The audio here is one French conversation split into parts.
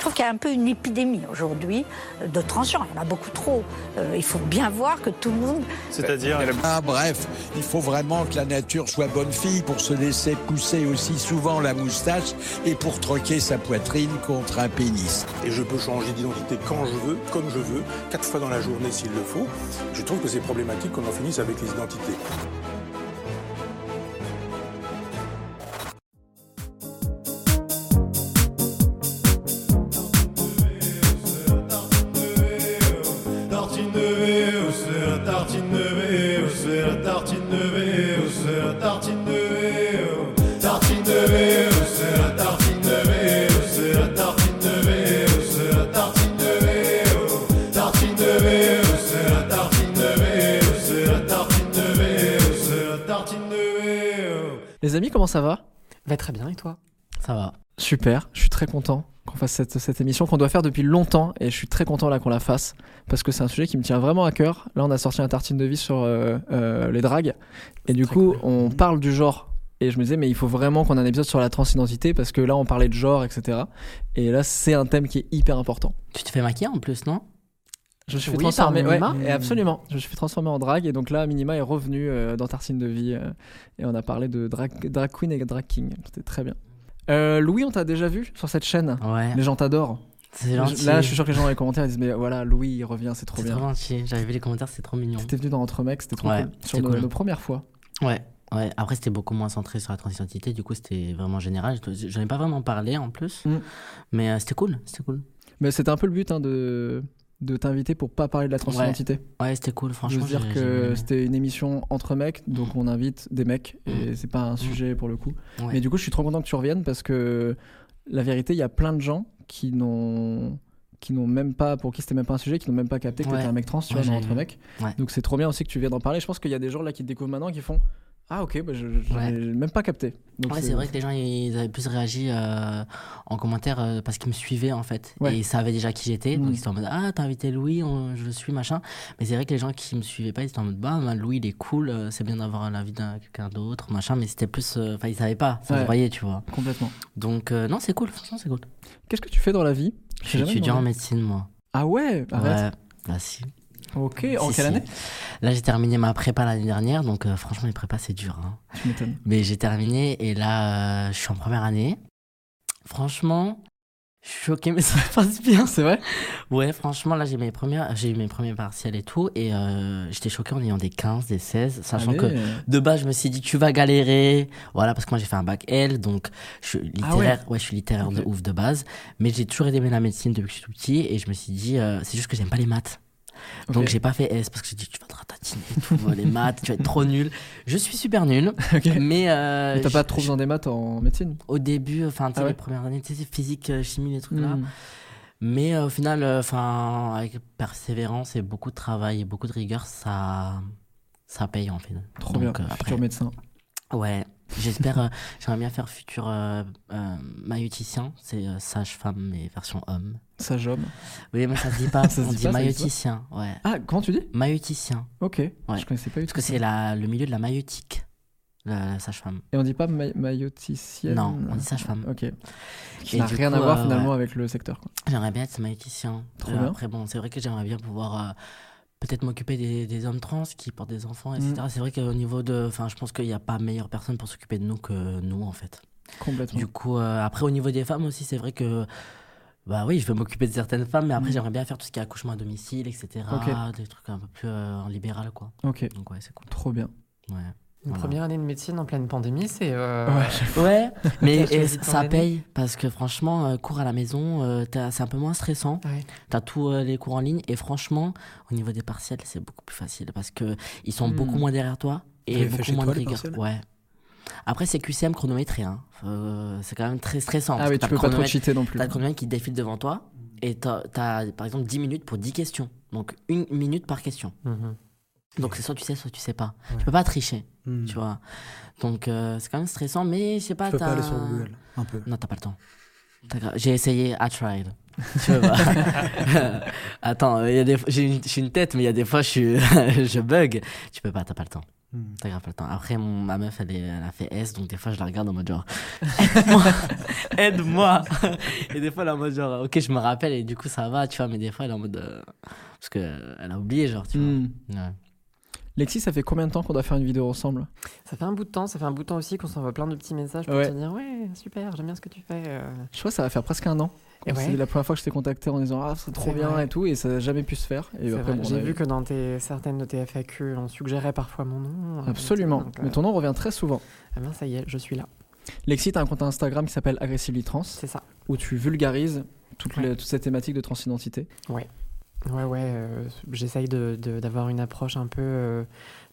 Je trouve qu'il y a un peu une épidémie aujourd'hui de tranchants. Il y en a beaucoup trop. Euh, il faut bien voir que tout le monde C'est-à-dire Ah, bref, il faut vraiment que la nature soit bonne fille pour se laisser pousser aussi souvent la moustache et pour troquer sa poitrine contre un pénis. Et je peux changer d'identité quand je veux, comme je veux, quatre fois dans la journée s'il le faut. Je trouve que c'est problématique qu'on en finisse avec les identités. Les amis, comment ça va? Va très bien et toi? Ça va. Super, je suis très content qu'on fasse cette, cette émission qu'on doit faire depuis longtemps et je suis très content là qu'on la fasse parce que c'est un sujet qui me tient vraiment à cœur. Là, on a sorti un tartine de vie sur euh, euh, les dragues et du Très coup, cool. on parle du genre. Et je me disais, mais il faut vraiment qu'on ait un épisode sur la transidentité parce que là, on parlait de genre, etc. Et là, c'est un thème qui est hyper important. Tu te fais maquiller en plus, non? Je me suis fait Oui, transformer, par ouais, Minima. absolument. Je me suis fait transformer en drague et donc là, Minima est revenu euh, dans Tartine de vie euh, et on a parlé de drag, drag queen et drag king. C'était très bien. Euh, Louis, on t'a déjà vu sur cette chaîne? Ouais. Les gens t'adorent. C'est gentil. Là, je suis sûr que les gens dans les commentaires ils disent mais voilà, Louis il revient, c'est trop C'est bien. trop gentil. J'avais vu les commentaires, c'est trop mignon. T'étais venu dans Entre mecs, c'était trop Ouais, cool. Sur c'était nos, cool. nos premières fois. Ouais. Ouais, après c'était beaucoup moins centré sur la transidentité, du coup c'était vraiment général. Je- J'en ai pas vraiment parlé en plus, Mm. mais euh, c'était cool, c'était cool. Mais c'était un peu le but hein, de de t'inviter pour pas parler de la transidentité. Ouais, c'était cool, franchement. se dire j'ai- j'ai que c'était une émission entre mecs, donc on invite des mecs et c'est pas un sujet pour le coup. Ouais. Mais du coup, je suis trop content que tu reviennes parce que la vérité, il y a plein de gens qui n'ont qui n'ont même pas pour qui c'était même pas un sujet, qui n'ont même pas capté que Ouais. t'étais un mec trans, tu vois, dans entre mecs. Donc c'est trop bien aussi que tu viennes d'en parler. Je pense qu'il y a des gens là qui te découvrent maintenant qui font ah ok, bah, je Ouais. même pas capté. Donc Ouais, c'est vrai que les gens ils avaient plus réagi euh, en commentaire euh, parce qu'ils me suivaient en fait. Ouais. Et ils savaient déjà qui j'étais. Donc ils étaient en mode Ah, t'as invité Louis, on- je le suis, machin. Mais c'est vrai que les gens qui me suivaient pas, ils étaient en mode Bah, bah, Louis il est cool, euh, c'est bien d'avoir l'avis d'un quelqu'un d'autre, machin. Mais c'était plus. Enfin, ils savaient pas, ça Ouais. se voyait, tu vois. complètement. Donc, non, c'est cool, franchement, c'est cool. Qu'est-ce que tu fais dans la vie? Je suis étudiant en médecine, moi. Ah ouais, arrête. Ouais, bah si. Ok, en Si, quelle si. année? Là, j'ai terminé ma prépa l'année dernière, donc euh, franchement, les prépas, c'est dur. hein. Tu m'étonnes. Mais j'ai terminé et là, euh, je suis en première année. Franchement, je suis choqué, mais ça se passe bien. C'est vrai Ouais, franchement, là, j'ai mes premières, j'ai eu mes premiers partiels et tout, et euh, j'étais choqué en ayant des 15, des 16, sachant que de base, je me suis dit, tu vas galérer. Voilà, parce que moi, j'ai fait un bac L, donc je suis littéraire. ouais. je suis littéraire de ouf de base. Mais j'ai toujours aimé la médecine depuis que je suis tout petit, et je me suis dit, euh, c'est juste que j'aime pas les maths. Donc j'ai pas fait S parce que j'ai dit tu vas te ratatiner tout, les maths, tu vas être trop nul. Je suis super nul, Ok. mais, euh, Mais t'as pas trop besoin des maths en médecine? Au début, enfin Ah ouais les premières années, tu sais physique, euh, chimie, les trucs là. Hmm. Mais euh, au final, euh, enfin avec persévérance et beaucoup de travail et beaucoup de rigueur, ça ça paye en fait. Trop Donc, bien, euh, futur après, médecin. ouais, j'espère, euh, j'aimerais bien faire futur euh, euh, maïoticien, c'est sage-femme mais version homme. Sage homme. Oui, mais ça se dit pas, Ça se on dit dit pas, maïoticien, ouais. Ah, comment tu dis? Maïoticien. Ok, je connaissais pas Parce que c'est le milieu de la maïotique, la, la sage-femme. Et on dit pas ma- maïoticienne Non, on dit sage-femme. Ok. Qui n'a rien coup, à voir euh, finalement ouais. avec le secteur. J'aimerais bien être maïoticien. Trop bien. Après, bon, c'est vrai que j'aimerais bien pouvoir euh, peut-être m'occuper des, des hommes trans qui portent des enfants, etc. Mm. C'est vrai qu'au niveau de. Enfin, je pense qu'il n'y a pas meilleure personne pour s'occuper de nous que nous, en fait. Complètement. Du coup, euh, après, au niveau des femmes aussi, c'est vrai que. Bah oui, je veux m'occuper de certaines femmes, mais après, Mm. j'aimerais bien faire tout ce qui est accouchement à domicile, etc. Ok. Des trucs un peu plus euh, en libéral, quoi. Ok, Donc, ouais, c'est cool. trop bien. Ouais. Une Voilà. première année de médecine en pleine pandémie, c'est. euh, Ouais, Ouais, mais et ça paye parce que franchement, euh, cours à la maison, euh, c'est un peu moins stressant. Ouais. T'as tous euh, les cours en ligne et franchement, au niveau des partiels, c'est beaucoup plus facile parce que ils sont Hmm. beaucoup moins derrière toi et beaucoup moins toi, de rigueur. Ouais. Après, c'est QCM chronométré. Hein. Euh, c'est quand même très stressant. Ah parce oui, tu peux pas trop cheater non plus. T'as le chronomètre qui défile devant toi et t'as, t'as, par exemple 10 minutes pour 10 questions. Donc une minute par question. Mhm. Donc c'est soit tu sais, soit tu sais pas. Ouais. Tu peux pas tricher, Hmm. tu vois. Donc euh, c'est quand même stressant, mais je sais pas. Je peux pas aller sur Google, un peu. Non, t'as pas le temps. J'ai essayé, I tried. Tu vois. Attends, il y a des... j'ai une... tête, mais il y a des fois je, suis... je bug. Tu peux pas, t'as pas le temps. Hmm. T'as grave pas le temps. Après, mon... ma meuf, elle, est... elle a fait S, donc des fois je la regarde en mode genre Aide-moi Aide-moi Et des fois, elle est en mode genre Ok, je me rappelle, et du coup ça va, tu vois, mais des fois elle est en mode. euh, Parce qu'elle a oublié, genre, tu Hmm. vois. Ouais. Lexi, ça fait combien de temps qu'on doit faire une vidéo ensemble? Ça fait un bout de temps, ça fait un bout de temps aussi qu'on s'envoie plein de petits messages pour Ouais. te dire ouais super, j'aime bien ce que tu fais. euh. Je crois que ça va faire presque un an. C'est ouais. la première fois que je t'ai contacté en disant Ah, c'est trop bien vrai. et tout, et ça n'a jamais pu se faire. Et après, bon, J'ai vu que dans tes, certaines de tes FAQ, on suggérait parfois mon nom. euh, Absolument. donc, euh, Mais ton nom revient très souvent. Ah ben ça y est, je suis là. Lexi, t'as un compte Instagram qui s'appelle Aggressively Trans, C'est ça. où tu vulgarises toute, Ouais. les- toute cette thématique de transidentité. Ouais, ouais, euh, j'essaye d'avoir une approche un peu euh,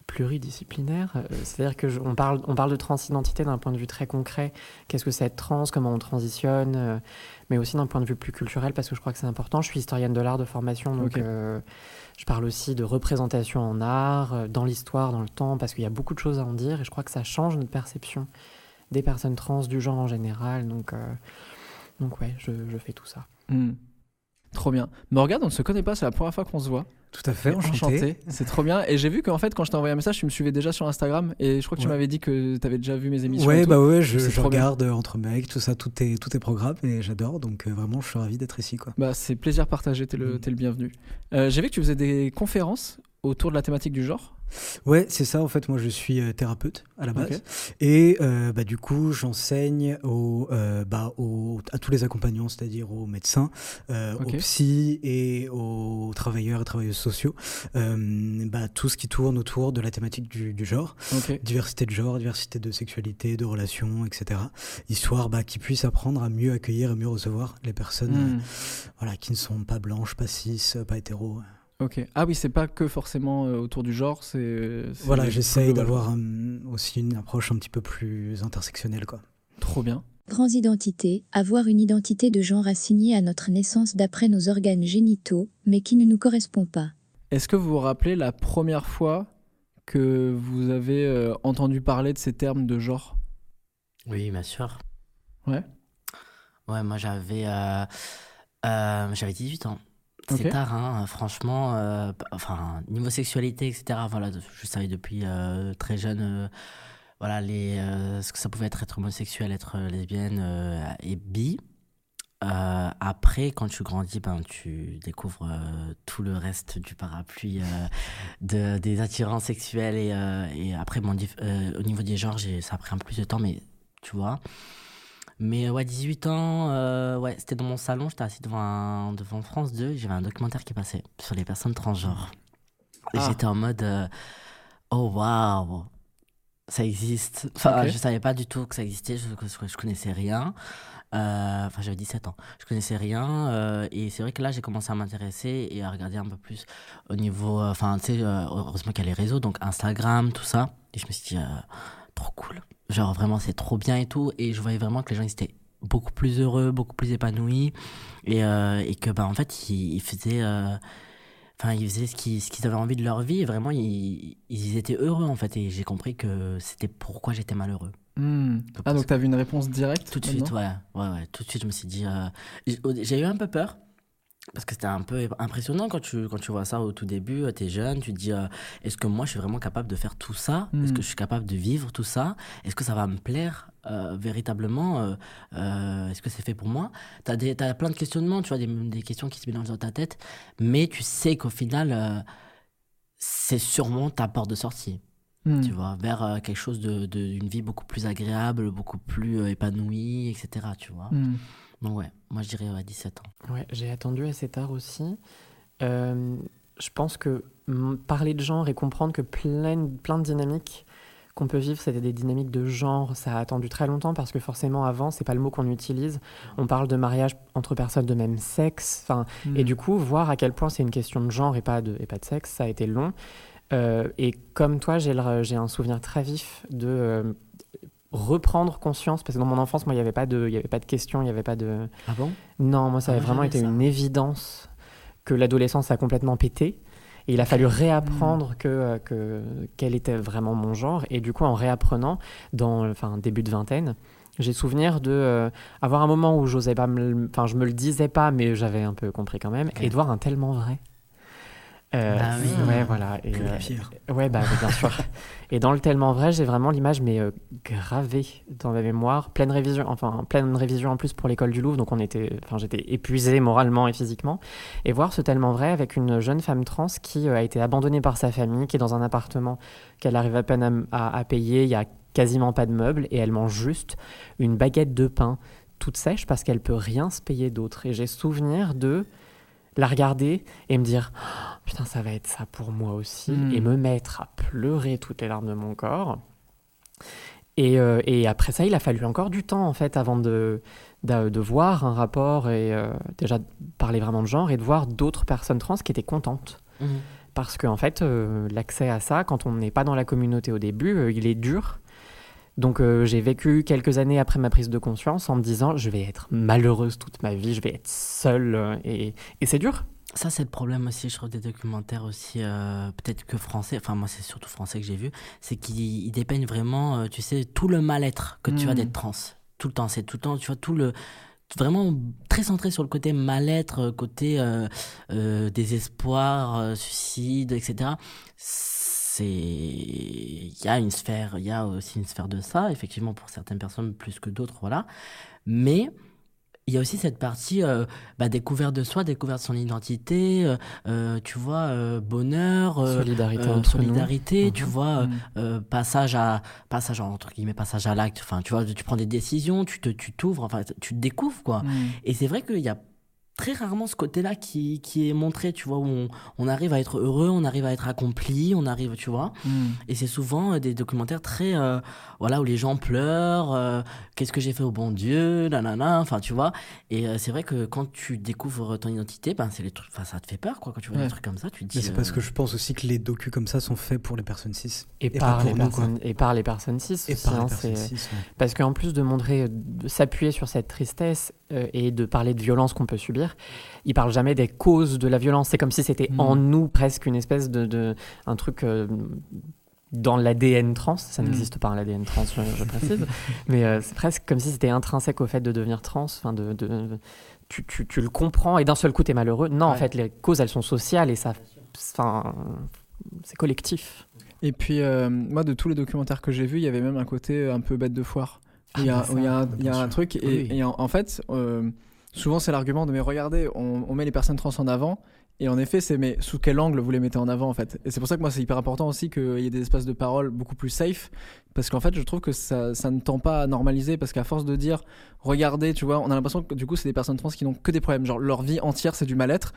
pluridisciplinaire. Euh, C'est-à-dire que je- on parle, on parle de transidentité d'un point de vue très concret. Qu'est-ce que c'est être trans? Comment on transitionne? Euh, Mais aussi d'un point de vue plus culturel, parce que je crois que c'est important. Je suis historienne de l'art de formation, donc euh, je parle aussi de représentation en art, euh, dans l'histoire, dans le temps, parce qu'il y a beaucoup de choses à en dire, et je crois que ça change notre perception des personnes trans, du genre en général. Donc, euh, donc ouais, je, je fais tout ça. Hmm. Trop bien. Mais regarde, on ne se connaît pas, c'est la première fois qu'on se voit. Tout à fait, enchanté. C'est trop bien. Et j'ai vu qu'en fait, quand je t'ai envoyé un message, tu me suivais déjà sur Instagram. Et je crois que tu Ouais. m'avais dit que tu avais déjà vu mes émissions. et Ouais, tout. bah ouais, je, bien. regarde euh, entre mecs, tout ça, tout est, tout est programme et j'adore. Donc euh, vraiment, je suis ravi d'être ici. Quoi. Bah, c'est plaisir partagé, t'es le, Mm. t'es le bienvenu. Euh, j'ai vu que tu faisais des conférences autour de la thématique du genre? Ouais, c'est ça. En fait, moi, je suis euh, thérapeute à la base. Et euh, bah, du coup, j'enseigne aux, euh, bah, aux- à tous les accompagnants, c'est-à-dire aux médecins, euh, aux psys et aux travailleurs et travailleuses sociaux, bah, tout ce qui tourne autour de la thématique du, du genre. Diversité de genre, diversité de sexualité, de relations, etc. Histoire bah, qu'ils puissent apprendre à mieux accueillir et mieux recevoir les personnes Hmm. voilà, qui ne sont pas blanches, pas cis, pas hétéros. Ok. Ah oui, c'est pas que forcément euh, autour du genre, c'est. Voilà, j'essaye global. d'avoir euh, aussi une approche un petit peu plus intersectionnelle. Quoi. Trop bien. Transidentité, avoir une identité de genre assignée à notre naissance d'après nos organes génitaux, mais qui ne nous correspond pas. Est-ce que vous vous rappelez la première fois que vous avez euh, entendu parler de ces termes de genre? Oui, bien sûr. Ouais. Ouais, moi j'avais euh, euh, j'avais 18 ans. C'est tard, hein, franchement. euh, enfin, niveau sexualité, etc. Voilà, je savais depuis euh, très jeune. euh, voilà, les, ce que ça pouvait être être homosexuel, être lesbienne et bi. Après, quand tu grandis, ben, tu découvres tout le reste du parapluie de, des attirances sexuelles. Et, et après, au niveau des genres, ça a pris un peu plus de temps, mais tu vois. Mais euh, ouais, 18 ans, euh, ouais, c'était dans mon salon, j'étais assis devant, un- devant France 2, j'avais un documentaire qui passait sur les personnes transgenres. Et Ah. j'étais en mode, euh, oh waouh, ça existe. Enfin, Ok. je savais pas du tout que ça existait, je, je, je connaissais rien. Euh, Enfin, j'avais 17 ans, je connaissais rien. et c'est vrai que là, j'ai commencé à m'intéresser et à regarder un peu plus au niveau. Enfin, tu sais, heureusement qu'il y a les réseaux, donc Instagram, tout ça. Et je me suis dit, trop cool. Genre, vraiment, c'est trop bien et tout. Et je voyais vraiment que les gens, ils étaient beaucoup plus heureux, beaucoup plus épanouis. Et, euh, et que, bah, en fait, ils, ils faisaient. euh, Enfin, ils faisaient ce qu'ils, ce qu'ils avaient envie de leur vie. Et vraiment, ils, ils étaient heureux, en fait. Et j'ai compris que c'était pourquoi j'étais malheureux. Hmm. Ah, donc t'as vu une réponse directe Tout de suite, ouais. ouais, ouais. Tout de suite, je me suis dit. euh, J'ai eu un peu peur. Parce que c'était un peu impressionnant quand tu, quand tu vois ça au tout début, tu es jeune, tu te dis euh, est-ce que moi je suis vraiment capable de faire tout ça? Est-ce que je suis capable de vivre tout ça? Est-ce que ça va me plaire euh, véritablement euh, euh, Est-ce que c'est fait pour moi? Tu as, plein de questionnements, tu vois, des, des questions qui se mélangent dans ta tête, mais tu sais qu'au final, euh, c'est sûrement ta porte de sortie Hmm. tu vois, vers euh, quelque chose de, de- d'une vie beaucoup plus agréable, beaucoup plus euh, épanouie, etc. Tu vois. Hmm. Donc ouais, moi je dirais ouais, 17 ans. Ouais, j'ai attendu assez tard aussi. Euh, je pense que parler de genre et comprendre que plein, plein de dynamiques qu'on peut vivre, c'était des dynamiques de genre, ça a attendu très longtemps parce que forcément avant, c'est pas le mot qu'on utilise. On parle de mariage entre personnes de même sexe. Enfin, Hmm. Et du coup, voir à quel point c'est une question de genre et pas de, et pas de sexe, ça a été long. Euh, et comme toi, j'ai un souvenir très vif de, euh, reprendre conscience, parce que dans mon enfance, moi, il n'y avait pas de, il y avait pas de questions, il n'y avait pas de. Ah bon? Non, moi, ça Ah, avait vraiment jamais été ça. une évidence que l'adolescence a complètement pété. Et il a fallu réapprendre que, euh, que quel était vraiment mon genre. Et du coup, en réapprenant, dans enfin début de vingtaine, j'ai souvenir de euh, avoir un moment où j'osais pas, me le- enfin je me le disais pas, mais j'avais un peu compris quand même, et de voir un tellement vrai. Euh, Ah oui. Ouais, voilà. Et, euh, pierre. Ouais, bah, oui, bien sûr. Et dans le tellement vrai, j'ai vraiment l'image, mais euh, gravée dans ma mémoire. Pleine révision, enfin, pleine révision en plus pour l'école du Louvre. Donc, on était, enfin, j'étais épuisée moralement et physiquement. Et voir ce tellement vrai avec une jeune femme trans qui euh, a été abandonnée par sa famille, qui est dans un appartement qu'elle arrive à peine à, à- à payer. Il y a quasiment pas de meubles et elle mange juste une baguette de pain toute sèche parce qu'elle peut rien se payer d'autre. Et j'ai souvenir de la regarder et me dire Oh, putain ça va être ça pour moi aussi Mm. et me mettre à pleurer toutes les larmes de mon corps et, euh, et après ça il a fallu encore du temps en fait avant de, de, de voir un rapport et euh, déjà de parler vraiment de genre et de voir d'autres personnes trans qui étaient contentes Mhm. parce qu'en fait euh, l'accès à ça quand on n'est pas dans la communauté au début euh, il est dur donc euh, j'ai vécu quelques années après ma prise de conscience en me disant je vais être malheureuse toute ma vie, je vais être seule euh, et, et c'est dur. Ça, c'est le problème aussi, je trouve, des documentaires aussi, euh, peut-être que français, enfin, moi, c'est surtout français que j'ai vu, c'est qu'ils ils dépeignent vraiment, euh, tu sais, tout le mal-être que tu as Mm. d'être trans. Tout le temps, c'est tout le temps, tu vois, tout le. Vraiment très centré sur le côté mal-être, côté désespoir, suicide, etc. C'est. Il y a une sphère, il y a aussi une sphère de ça, effectivement, pour certaines personnes plus que d'autres, voilà. Mais il y a aussi cette partie euh, bah, découverte de soi, découverte de son identité, euh, euh, tu vois, euh, bonheur, Solidarité tu Mhm. vois, Mhm. passage à passage entre guillemets passage à l'acte. Enfin, tu vois, tu prends des décisions, tu te tu t'ouvres, enfin, tu te découvres quoi. Mm. Et c'est vrai qu'il y a très rarement ce côté-là qui, qui est montré, tu vois, où on, on arrive à être heureux, on arrive à être accompli, on arrive, tu vois. Mm. Et c'est souvent euh, des documentaires très, euh, voilà, où les gens pleurent, euh, qu'est-ce que j'ai fait au bon Dieu, nanana, enfin, tu vois. Et euh, c'est vrai que quand tu découvres ton identité, ben, c'est les trucs, enfin, ça te fait peur, quoi, quand tu vois Ouais. des trucs comme ça, tu te dis. Mais c'est parce que je pense aussi que les docus comme ça sont faits pour les personnes cis. Et, Et par les quoi. personnes, et par les personnes cis Et aussi, par hein, les personnes cis. ouais. Parce qu'en plus de montrer, de s'appuyer sur cette tristesse euh, et de parler de violence qu'on peut subir, il parle jamais des causes de la violence. C'est comme si c'était Mm. en nous presque une espèce de, de un truc euh, dans l'ADN trans. Ça Mm. n'existe pas l'ADN trans, je, je précise, mais euh, c'est presque comme si c'était intrinsèque au fait de devenir trans. Enfin, de, de- tu, tu- tu le comprends et d'un seul coup t'es malheureux. Non, en fait, les causes elles sont sociales et ça, enfin, c'est collectif. Et puis, euh, moi, de tous les documentaires que j'ai vus, il y avait même un côté un peu bête de foire. Où il y a, Ah, bah il y a un, il y a un truc, et, Oui. et en, en fait, euh, souvent c'est l'argument de mais regardez, on, on met les personnes trans en avant, et en effet, c'est mais sous quel angle vous les mettez en avant en fait? Et c'est pour ça que moi c'est hyper important aussi qu'il y ait des espaces de parole beaucoup plus safe, parce qu'en fait, je trouve que ça, ça ne tend pas à normaliser, parce qu'à force de dire regardez, tu vois, on a l'impression que du coup, c'est des personnes trans qui n'ont que des problèmes, genre leur vie entière c'est du mal-être.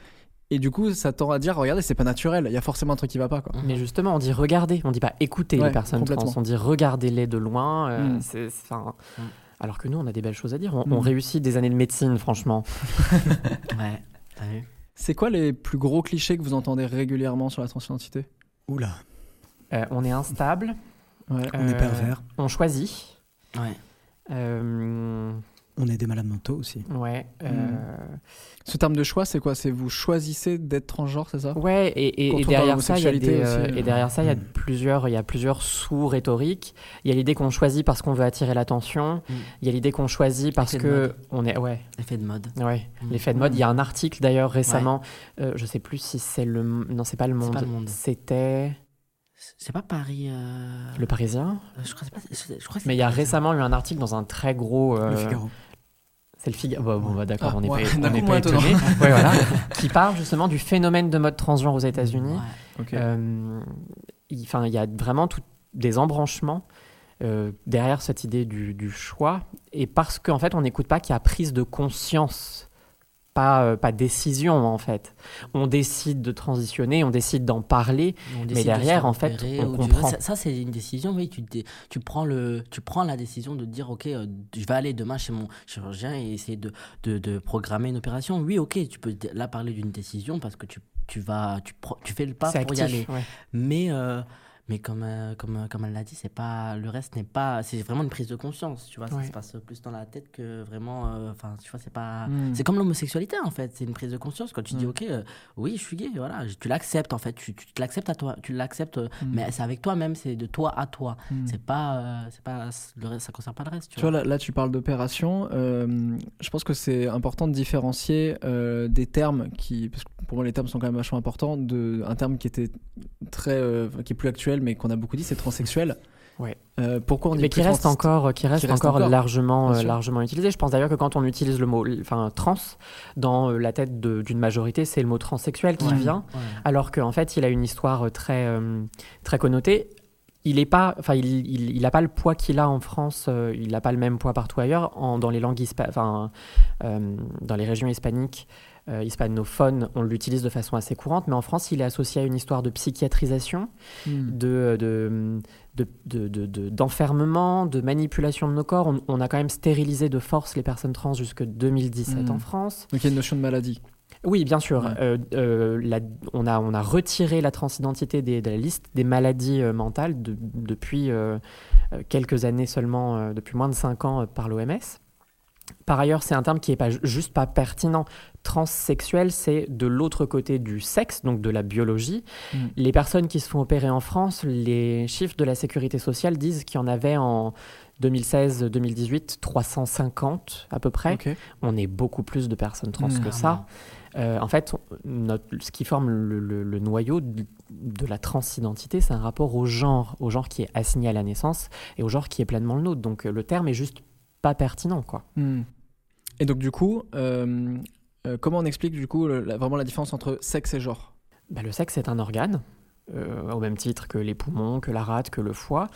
Et du coup, ça tend à dire, regardez, c'est pas naturel, il y a forcément un truc qui va pas, quoi. Mais justement, on dit regardez, on dit pas écoutez Ouais, les personnes trans, on dit regardez-les de loin. euh, Mm. c'est- Mm. Alors que nous, on a des belles choses à dire. On, Mm. on réussit des années de médecine, franchement. Ouais, t'as vu C'est quoi les plus gros clichés que vous entendez régulièrement sur la transidentité? Oula, Euh, on est instable. Ouais. on est euh, pervers, On choisit. Ouais. Euh, on est des malades mentaux aussi. ouais. euh, Ce terme de choix, c'est quoi? C'est vous choisissez d'être transgenre, c'est ça? Ouais, et, et- derrière de ça, il y a homosexualité des, euh, aussi, et euh, derrière ça, il y a mm. plusieurs, il y a plusieurs sous-rhétoriques. Il y a l'idée qu'on choisit parce qu'on veut attirer l'attention. Mm. Il y a l'idée qu'on choisit parce que on est, ouais, Effet de mode. ouais, Mm. l'effet de mode. Il y a un article d'ailleurs récemment. euh, je sais plus si c'est le, non, c'est pas le C'est Monde. pas Le Monde. C'était C'est pas Paris. euh, le Parisien. euh, Je crois, que c'est pas- je crois Mais il y a récemment eu un article dans un très gros. euh, Le Figaro. C'est le Figaro. Bon, bon, bah, d'accord, Ah, on n'est ouais, pas, on moins pas étonnant. étonné. Ouais, voilà. qui parle justement du phénomène de mode transgenre aux États-Unis. Ouais. Euh, il enfin, il y a vraiment tout- des embranchements euh, derrière cette idée du, du choix. Et parce qu'en fait, on n'écoute pas qu'il y a prise de conscience, pas, euh, pas décision en fait. On décide de transitionner, on décide d'en parler. On de derrière, en fait, on comprend. Ça, ça, c'est une décision, oui. Tu, tu, prends le, tu prends la décision de dire, OK, euh, je vais aller demain chez mon chirurgien et essayer de, de, de programmer une opération. Oui, OK, tu peux là parler d'une décision parce que tu, tu, vas, tu, tu fais le pas pour y aller. ouais. Mais, euh, Mais comme, euh, comme, euh, comme elle l'a dit, c'est pas, le reste n'est pas. C'est vraiment une prise de conscience, tu vois. Ça se passe plus dans la tête que vraiment. euh, Enfin, tu vois, c'est pas. Mm. C'est comme l'homosexualité, en fait. C'est une prise de conscience. Quand tu dis, Mm. OK, euh, oui, je suis gay, voilà. Tu l'acceptes, en fait. Tu, tu te l'acceptes à toi. Tu l'acceptes, euh, Mm. mais c'est avec toi-même. C'est de toi à toi. C'est pas. c'est pas le reste, ça concerne pas le reste, tu, Tu vois, là, là, tu parles d'opération. je pense que c'est important de différencier des termes qui, parce que pour moi, les termes sont quand même vachement importants. De, un terme qui était très, qui est plus actuel, mais qu'on a beaucoup dit, c'est transsexuel. Ouais. Euh, pourquoi on dit mais plus qui reste encore, qui reste qui reste encore, encore, largement, euh, largement utilisé. Je pense d'ailleurs que quand on utilise le mot, enfin trans, dans euh, la tête d'une majorité, c'est le mot transsexuel qui Ouais. vient, Ouais. alors qu'en fait, il a une histoire euh, très, euh, très connotée. Il est pas, enfin, il, il, il a pas le poids qu'il a en France. euh, il n'a pas le même poids partout ailleurs. En, dans les langues, enfin, euh, dans les régions hispaniques, euh, hispanophones, on l'utilise de façon assez courante. Mais en France, il est associé à une histoire de psychiatrisation Mm. de, de, de, de- de- de- d'enfermement, de, manipulation de nos corps. On, on a quand même stérilisé de force les personnes trans jusque 2017 Mm. en France. Donc il y a une notion de maladie. Oui, bien sûr. Ouais. Euh, euh, la- on, a, on a retiré la transidentité des- de la liste des maladies euh, mentales de- depuis quelques années seulement, depuis moins de 5 ans par l'OMS. Par ailleurs, c'est un terme qui n'est pas ju- juste pas pertinent. Transsexuel, c'est de l'autre côté du sexe, donc de la biologie. Mm. Les personnes qui se font opérer en France, les chiffres de la sécurité sociale disent qu'il y en avait en 2016-2018 350 à peu près. On est beaucoup plus de personnes trans que ça. Euh, en fait, notre- ce qui forme le, le- le noyau de, de la transidentité, c'est un rapport au genre, au genre qui est assigné à la naissance et au genre qui est pleinement le nôtre. Donc le terme est juste pas pertinent, quoi. Mm. Et donc du coup, euh, euh, comment on explique du coup le- la- vraiment la différence entre sexe et genre? Bah, le sexe est un organe, euh, au même titre que les poumons, que la rate, que le foie.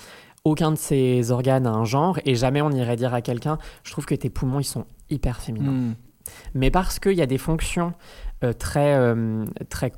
Aucun de ces organes a un genre et jamais on irait dire à quelqu'un je trouve que tes poumons ils sont hyper féminins. Mm. Mais parce qu'il y a des fonctions euh, très, euh, très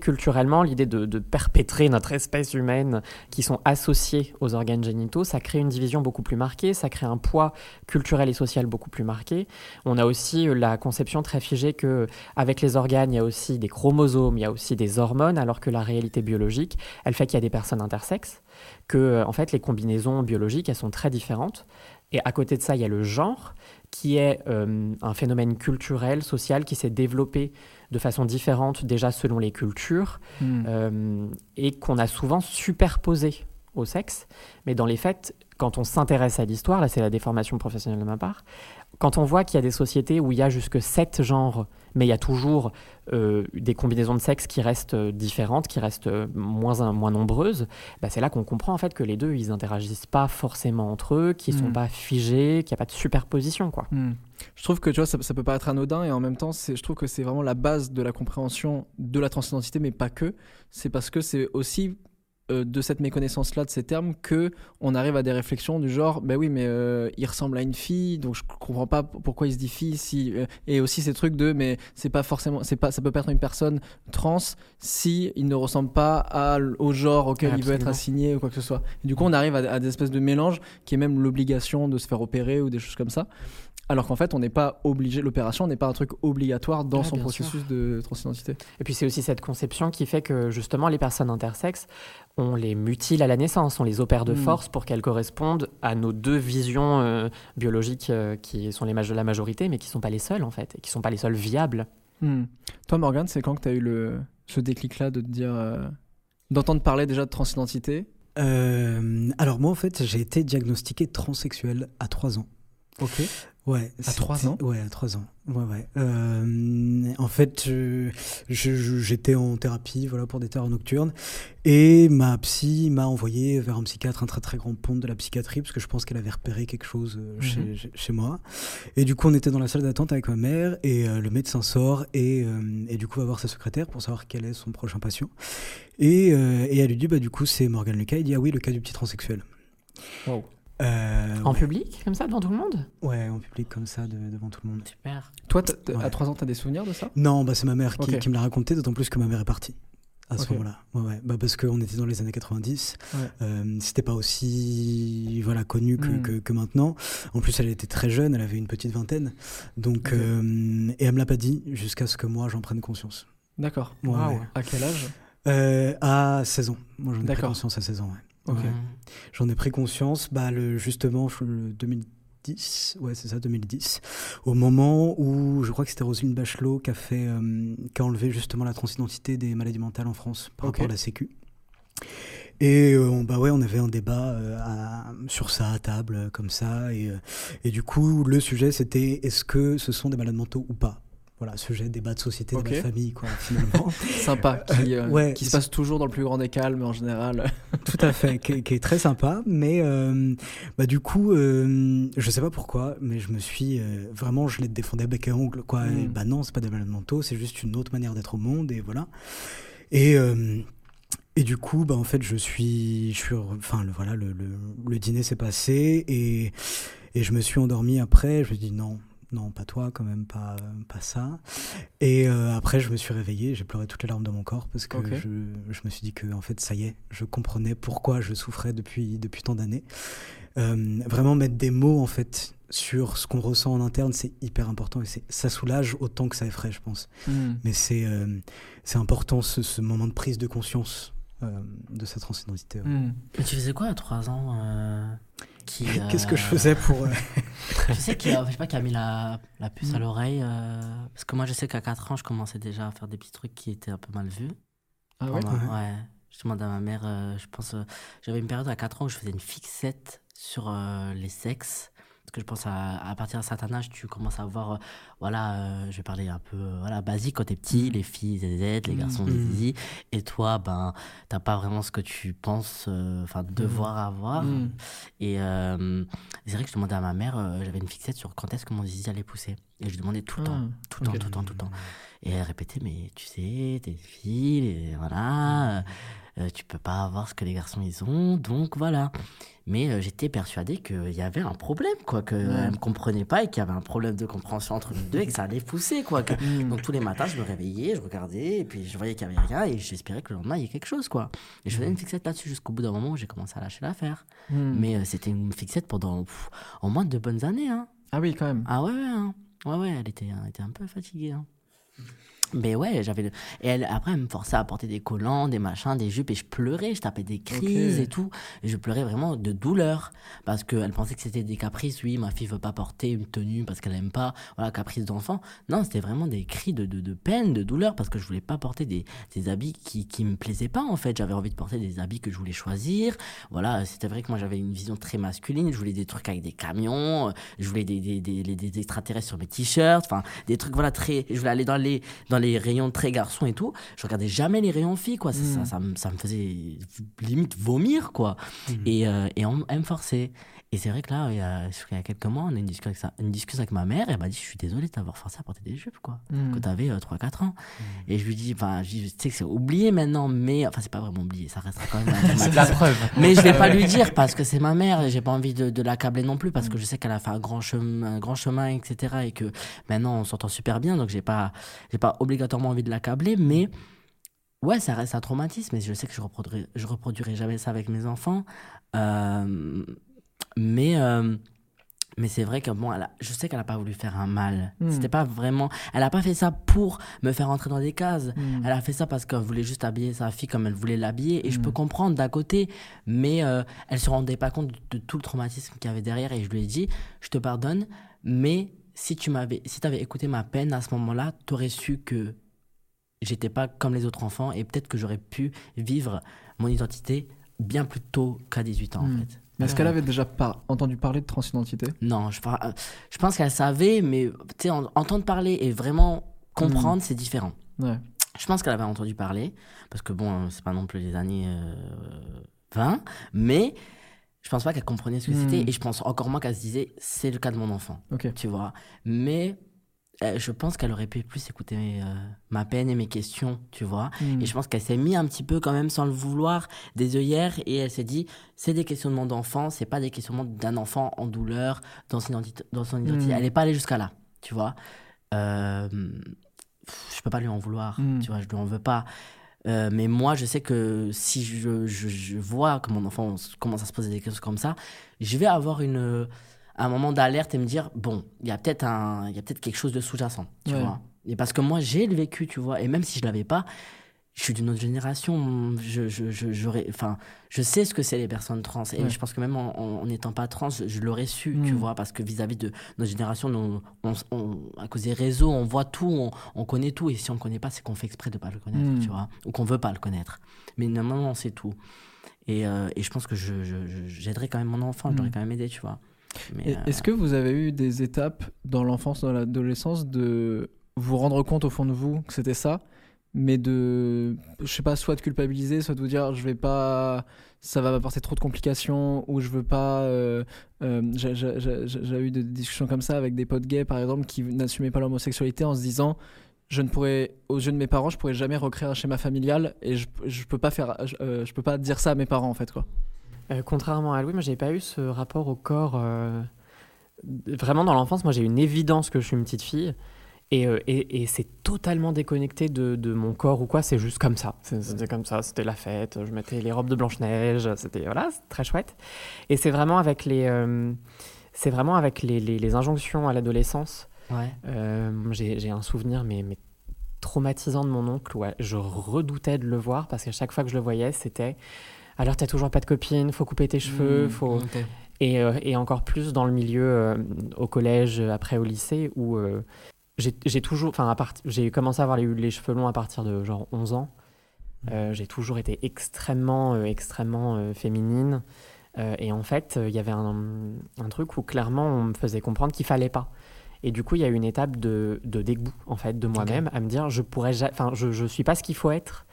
culturellement, l'idée de, perpétrer notre espèce humaine qui sont associées aux organes génitaux, ça crée une division beaucoup plus marquée, ça crée un poids culturel et social beaucoup plus marqué. On a aussi euh, la conception très figée que avec les organes, il y a aussi des chromosomes, il y a aussi des hormones, alors que la réalité biologique, elle fait qu'il y a des personnes intersexes, que euh, en fait les combinaisons biologiques, elles sont très différentes. Et à côté de ça, il y a le genre, qui est un phénomène culturel, social, qui s'est développé de façon différente déjà selon les cultures, Mm. euh, et qu'on a souvent superposé au sexe. Mais dans les faits, quand on s'intéresse à l'histoire, là c'est la déformation professionnelle de ma part, quand on voit qu'il y a des sociétés où il y a jusque sept genres, mais il y a toujours euh, des combinaisons de sexe qui restent euh, différentes, qui restent euh, moins, moins nombreuses, bah, c'est là qu'on comprend en fait que les deux, ils interagissent pas forcément entre eux, qu'ils sont Mm. pas figés, qu'il n'y a pas de superposition. quoi. Hmm. Je trouve que tu vois, ça, ça peut paraître anodin et en même temps, je trouve que c'est vraiment la base de la compréhension de la transidentité, mais pas que. C'est parce que c'est aussi euh, de cette méconnaissance-là de ces termes que on arrive à des réflexions du genre, ben oui, mais euh, il ressemble à une fille, donc je comprends pas pourquoi il se dit fille. Si euh, et aussi ces trucs de, mais c'est pas forcément, c'est pas, ça peut pas être une personne trans si il ne ressemble pas à, au genre auquel il veut être assigné ou quoi que ce soit. Et du coup, on arrive à, à des espèces de mélanges qui est même l'obligation de se faire opérer ou des choses comme ça. Alors qu'en fait, on n'est pas obligé, l'opération n'est pas un truc obligatoire dans son processus de transidentité. Et puis c'est aussi cette conception qui fait que justement les personnes intersexes, on les mutile à la naissance, on les opère de Mm. force pour qu'elles correspondent à nos deux visions euh, biologiques euh, qui sont les maj- la majorité, mais qui ne sont pas les seules en fait, et qui ne sont pas les seules viables. Hmm. Toi, Morgane, c'est quand que tu as eu le, ce déclic-là de te dire. euh, d'entendre parler déjà de transidentité? Euh, alors moi en fait j'ai été diagnostiqué transsexuel à 3 ans. Ok. Ouais. À trois c'était- ans Ouais, à 3 ans. Ouais, ouais. Euh, en fait, je- j'étais en thérapie voilà, pour des terreurs nocturnes. Et ma psy m'a envoyé vers un psychiatre, un très très grand ponte de la psychiatrie, parce que je pense qu'elle avait repéré quelque chose euh, chez, Mhm. chez- chez moi. Et du coup, on était dans la salle d'attente avec ma mère, et euh, le médecin sort, et, euh, et du coup, va voir sa secrétaire pour savoir quel est son prochain patient. Et, euh, et elle lui dit, bah, du coup, c'est Morgan Lucas. Il dit, ah oui, le cas du petit transsexuel. Wow. Euh, En ouais. public, comme ça, devant tout le monde Ouais, en public comme ça, de- devant tout le monde. Super. Toi, t'as- t'as- Ouais. à 3 ans, tu as des souvenirs de ça? Non, bah, c'est ma mère qui, me l'a raconté, d'autant plus que ma mère est partie à ce moment-là. Ouais, ouais. Bah, parce qu'on était dans les années 90. Ouais. Euh, C'était pas aussi voilà, connu que, Mm. que, que maintenant. En plus, elle était très jeune, elle avait une petite vingtaine. Donc, euh, et elle me l'a pas dit jusqu'à ce que moi j'en prenne conscience. D'accord. Ouais, Waouh. ouais. À quel âge? Euh, à 16 ans. Moi, j'en ai pris D'accord. conscience à 16 ans. Ouais. J'en ai pris conscience, bah, le, justement, le 2010, ouais, c'est ça, 2010, au moment où je crois que c'était Roselyne Bachelot qui a, fait, euh, qui a enlevé justement la transidentité des maladies mentales en France par Ok. rapport à la Sécu. Et euh, on, bah ouais, on avait un débat euh, à- sur ça à table, comme ça. Et, et du coup, le sujet, c'était est-ce que ce sont des malades mentaux ou pas? Voilà, sujet, débat de société, Ok. débat de famille, quoi, finalement. Sympa, qui, euh, Ouais, qui se passe toujours dans le plus grand des calmes en général. Tout à fait, qui, est- qui est très sympa. Mais euh, bah, du coup, euh, je sais pas pourquoi, mais je me suis euh, vraiment, je les défendais bec et ongle. Quoi. Et Mm. bah non, c'est pas des malades mentaux, c'est juste une autre manière d'être au monde. Et voilà. Et, euh, et du coup, bah, en fait, je suis. Je suis enfin, le, voilà, le, le, le dîner s'est passé et, et je me suis endormi après. Je me dis non. Non, pas toi, quand même, pas, pas ça. Et euh, après, je me suis réveillé, j'ai pleuré toutes les larmes de mon corps parce que je, je me suis dit que, en fait, ça y est, je comprenais pourquoi je souffrais depuis, depuis tant d'années. Euh, vraiment mettre des mots, en fait, sur ce qu'on ressent en interne, c'est hyper important et c'est- ça soulage autant que ça effraie, je pense. Hmm. Mais c'est euh, c'est important, ce, ce moment de prise de conscience euh, de sa transidentité. ouais. Mais tu faisais quoi à 3 ans euh, qui, Qu'est-ce que je euh, faisais pour. euh, Je sais qu'il a, je sais pas, qui a mis la, la puce Mm. à l'oreille. euh, parce que moi, je sais qu'à 4 ans, je commençais déjà à faire des petits trucs qui étaient un peu mal vus. Ah ouais? Ouais. Je demande à ma mère, euh, je pense, euh, j'avais une période à 4 ans où je faisais une fixette sur euh, les sexes. Parce que je pense à, à partir d'un certain âge, tu commences à voir, euh, voilà, euh, je vais parler un peu, euh, voilà, basique quand t'es petit, les filles des Z, les garçons des Mm. zizi. Et toi, ben, t'as pas vraiment ce que tu penses, enfin, devoir avoir. Mm. Et c'est vrai que je demandais à ma mère, j'avais une fixette sur quand est-ce que mon zizi allait pousser. Et je lui demandais tout le temps, Ah, tout le temps, tout le temps, tout le temps. Et elle répétait, mais tu sais, t'es une fille, et voilà, euh, tu peux pas avoir ce que les garçons ils ont, donc voilà. Mais euh, j'étais persuadé qu'il y avait un problème, quoi, qu'elle Ouais. me comprenait pas et qu'il y avait un problème de compréhension entre nous deux et que ça allait pousser, quoi. que- Hmm. Donc tous les matins, je me réveillais, je regardais, et puis je voyais qu'il y avait rien, et j'espérais que le lendemain, il y ait quelque chose, quoi. Et je faisais une fixette là-dessus jusqu'au bout d'un moment où j'ai commencé à lâcher l'affaire. Hmm. Mais euh, c'était une fixette pendant pff, au moins de bonnes années, hein. Ah oui, quand même. Ah ouais, ouais, hein. ouais, ouais, elle était, elle était un peu fatiguée. hein. Mais ouais, j'avais. le- Et elle, après, elle me forçait à porter des collants, des machins, des jupes, et je pleurais, je tapais des crises et tout. Et je pleurais vraiment de douleur. Parce qu'elle pensait que c'était des caprices. Oui, ma fille veut pas porter une tenue parce qu'elle aime pas. Voilà, caprice d'enfant. Non, c'était vraiment des cris de, de, de peine, de douleur, parce que je voulais pas porter des, des habits qui, qui me plaisaient pas, en fait. J'avais envie de porter des habits que je voulais choisir. Voilà, c'était vrai que moi, j'avais une vision très masculine. Je voulais des trucs avec des camions. euh, Je voulais des, des, des, des- des extraterrestres sur mes t-shirts. Enfin, des trucs, voilà, très. Je voulais aller dans les, dans les rayons très garçons et tout. Je regardais jamais les rayons filles, quoi. Ça, ça, ça, me- ça me faisait limite vomir, quoi. Et, euh, et on, elle me forçait. Et c'est vrai que là, il y a, il y a quelques mois, on a eu une discussion avec, une discussion avec ma mère. Elle m'a dit Je suis désolée de t'avoir forcé à porter des jupes, quoi. Hmm. Quand t'avais 3-4 ans. Et je lui dis Enfin, je sais que c'est oublié maintenant, mais. Enfin, c'est pas vraiment oublié, ça restera quand même. traumatisme. La preuve. Mais je vais pas lui dire parce que c'est ma mère et j'ai pas envie de, de l'accabler non plus parce que je sais qu'elle a fait un grand chemin, un grand chemin, etc. Et que maintenant on s'entend super bien, donc j'ai pas, j'ai pas obligatoirement envie de l'accabler, mais ouais, ça reste un traumatisme et je sais que je reproduirai, je reproduirai jamais ça avec mes enfants. Euh, mais euh, mais c'est vrai que bon, elle a- je sais qu'elle a pas voulu faire un mal. Mm. C'était pas vraiment, elle a pas fait ça pour me faire entrer dans des cases. Hmm. Elle a fait ça parce qu'elle voulait juste habiller sa fille comme elle voulait l'habiller. Et je Mm. peux comprendre d'un côté, mais euh, elle se rendait pas compte de tout le traumatisme qu'il y avait derrière. Et je lui ai dit, je te pardonne, mais si tu m'avais, si avais écouté ma peine à ce moment-là, tu aurais su que j'étais pas comme les autres enfants et peut-être que j'aurais pu vivre mon identité bien plus tôt qu'à 18 ans, en fait. Mais est-ce qu'elle avait déjà entendu parler de transidentité Non, je, par- euh, je pense qu'elle savait, mais en- entendre parler et vraiment comprendre, c'est différent. Ouais. Je pense qu'elle avait entendu parler, parce que bon, euh, c'est pas non plus les années euh, 20, mais je pense pas qu'elle comprenait ce que c'était, et je pense encore moins qu'elle se disait, c'est le cas de mon enfant, tu vois. Mais euh, je pense qu'elle aurait pu plus écouter euh, ma peine et mes questions, tu vois. Hmm. Et je pense qu'elle s'est mis un petit peu quand même sans le vouloir des œillères et elle s'est dit c'est des questionnements d'enfant, c'est pas des questionnements d'un enfant en douleur dans son identité. Dans son identité. Mm. Elle n'est pas allée jusqu'à là, tu vois. Euh, je peux pas lui en vouloir, Mm. tu vois, je lui en veux pas. Euh, mais moi, je sais que si je, je, je vois que mon enfant commence à se poser des questions comme ça, je vais avoir une, un moment d'alerte et me dire bon, il y a peut-être un, il y a peut-être quelque chose de sous-jacent, tu Ouais. vois. Et parce que moi, j'ai le vécu, tu vois, et même si je l'avais pas, je suis d'une autre génération. Je, je, enfin, je sais ce que c'est les personnes trans. Et Ouais. je pense que même en n'étant pas trans, je l'aurais su, tu Mm. vois, parce que vis-à-vis de notre génération, nous, on, on- à cause des réseaux, on voit tout, on, on connaît tout. Et si on ne connaît pas, c'est qu'on fait exprès de ne pas le connaître, Mm. tu vois, ou qu'on veut pas le connaître. Mais normalement, on sait tout. Et, euh, et je pense que je- j'aiderais quand même mon enfant, je Mm. l'aurais quand même aidé, tu vois. Euh, Est-ce que vous avez eu des étapes dans l'enfance, dans l'adolescence, de vous rendre compte au fond de vous que c'était ça, mais de, je sais pas, soit de culpabiliser, soit de vous dire, je vais pas, ça va m'apporter trop de complications, ou je veux pas. euh, euh, j'ai- eu des discussions comme ça avec des potes gays, par exemple, qui n'assumaient pas l'homosexualité en se disant. Je ne pourrais, aux yeux de mes parents, je pourrais jamais recréer un schéma familial et je, je peux pas faire, je, euh, je peux pas dire ça à mes parents en fait quoi. Euh, contrairement à Louis, moi j'ai pas eu ce rapport au corps. euh, Vraiment dans l'enfance, moi j'ai une évidence que je suis une petite fille. Et, euh, et, et c'est totalement déconnecté de, de mon corps ou quoi, c'est juste comme ça. C'était comme ça, c'était la fête, je mettais les robes de Blanche-Neige, c'était voilà, très chouette. Et c'est vraiment avec les, euh, c'est vraiment avec les, les, les injonctions à l'adolescence. Ouais. J'ai j'ai un souvenir mais, mais traumatisant de mon oncle. Ouais, je redoutais de le voir parce qu'à chaque fois que je le voyais, c'était alors t'as toujours pas de copine, faut couper tes cheveux, Mm, faut et, euh, et encore plus dans le milieu euh, au collège, après au lycée où euh, j'ai toujours, enfin à part- j'ai commencé à avoir les, les cheveux longs à partir de genre 11 ans. Euh, j'ai toujours été extrêmement, extrêmement féminine. Euh, et en fait, euh, il y avait un, un truc où clairement on me faisait comprendre qu'il fallait pas. Et du coup, il y a eu une étape de, de dégoût en fait de moi-même, à me dire je pourrais, enfin, je, je suis pas ce qu'il faut être.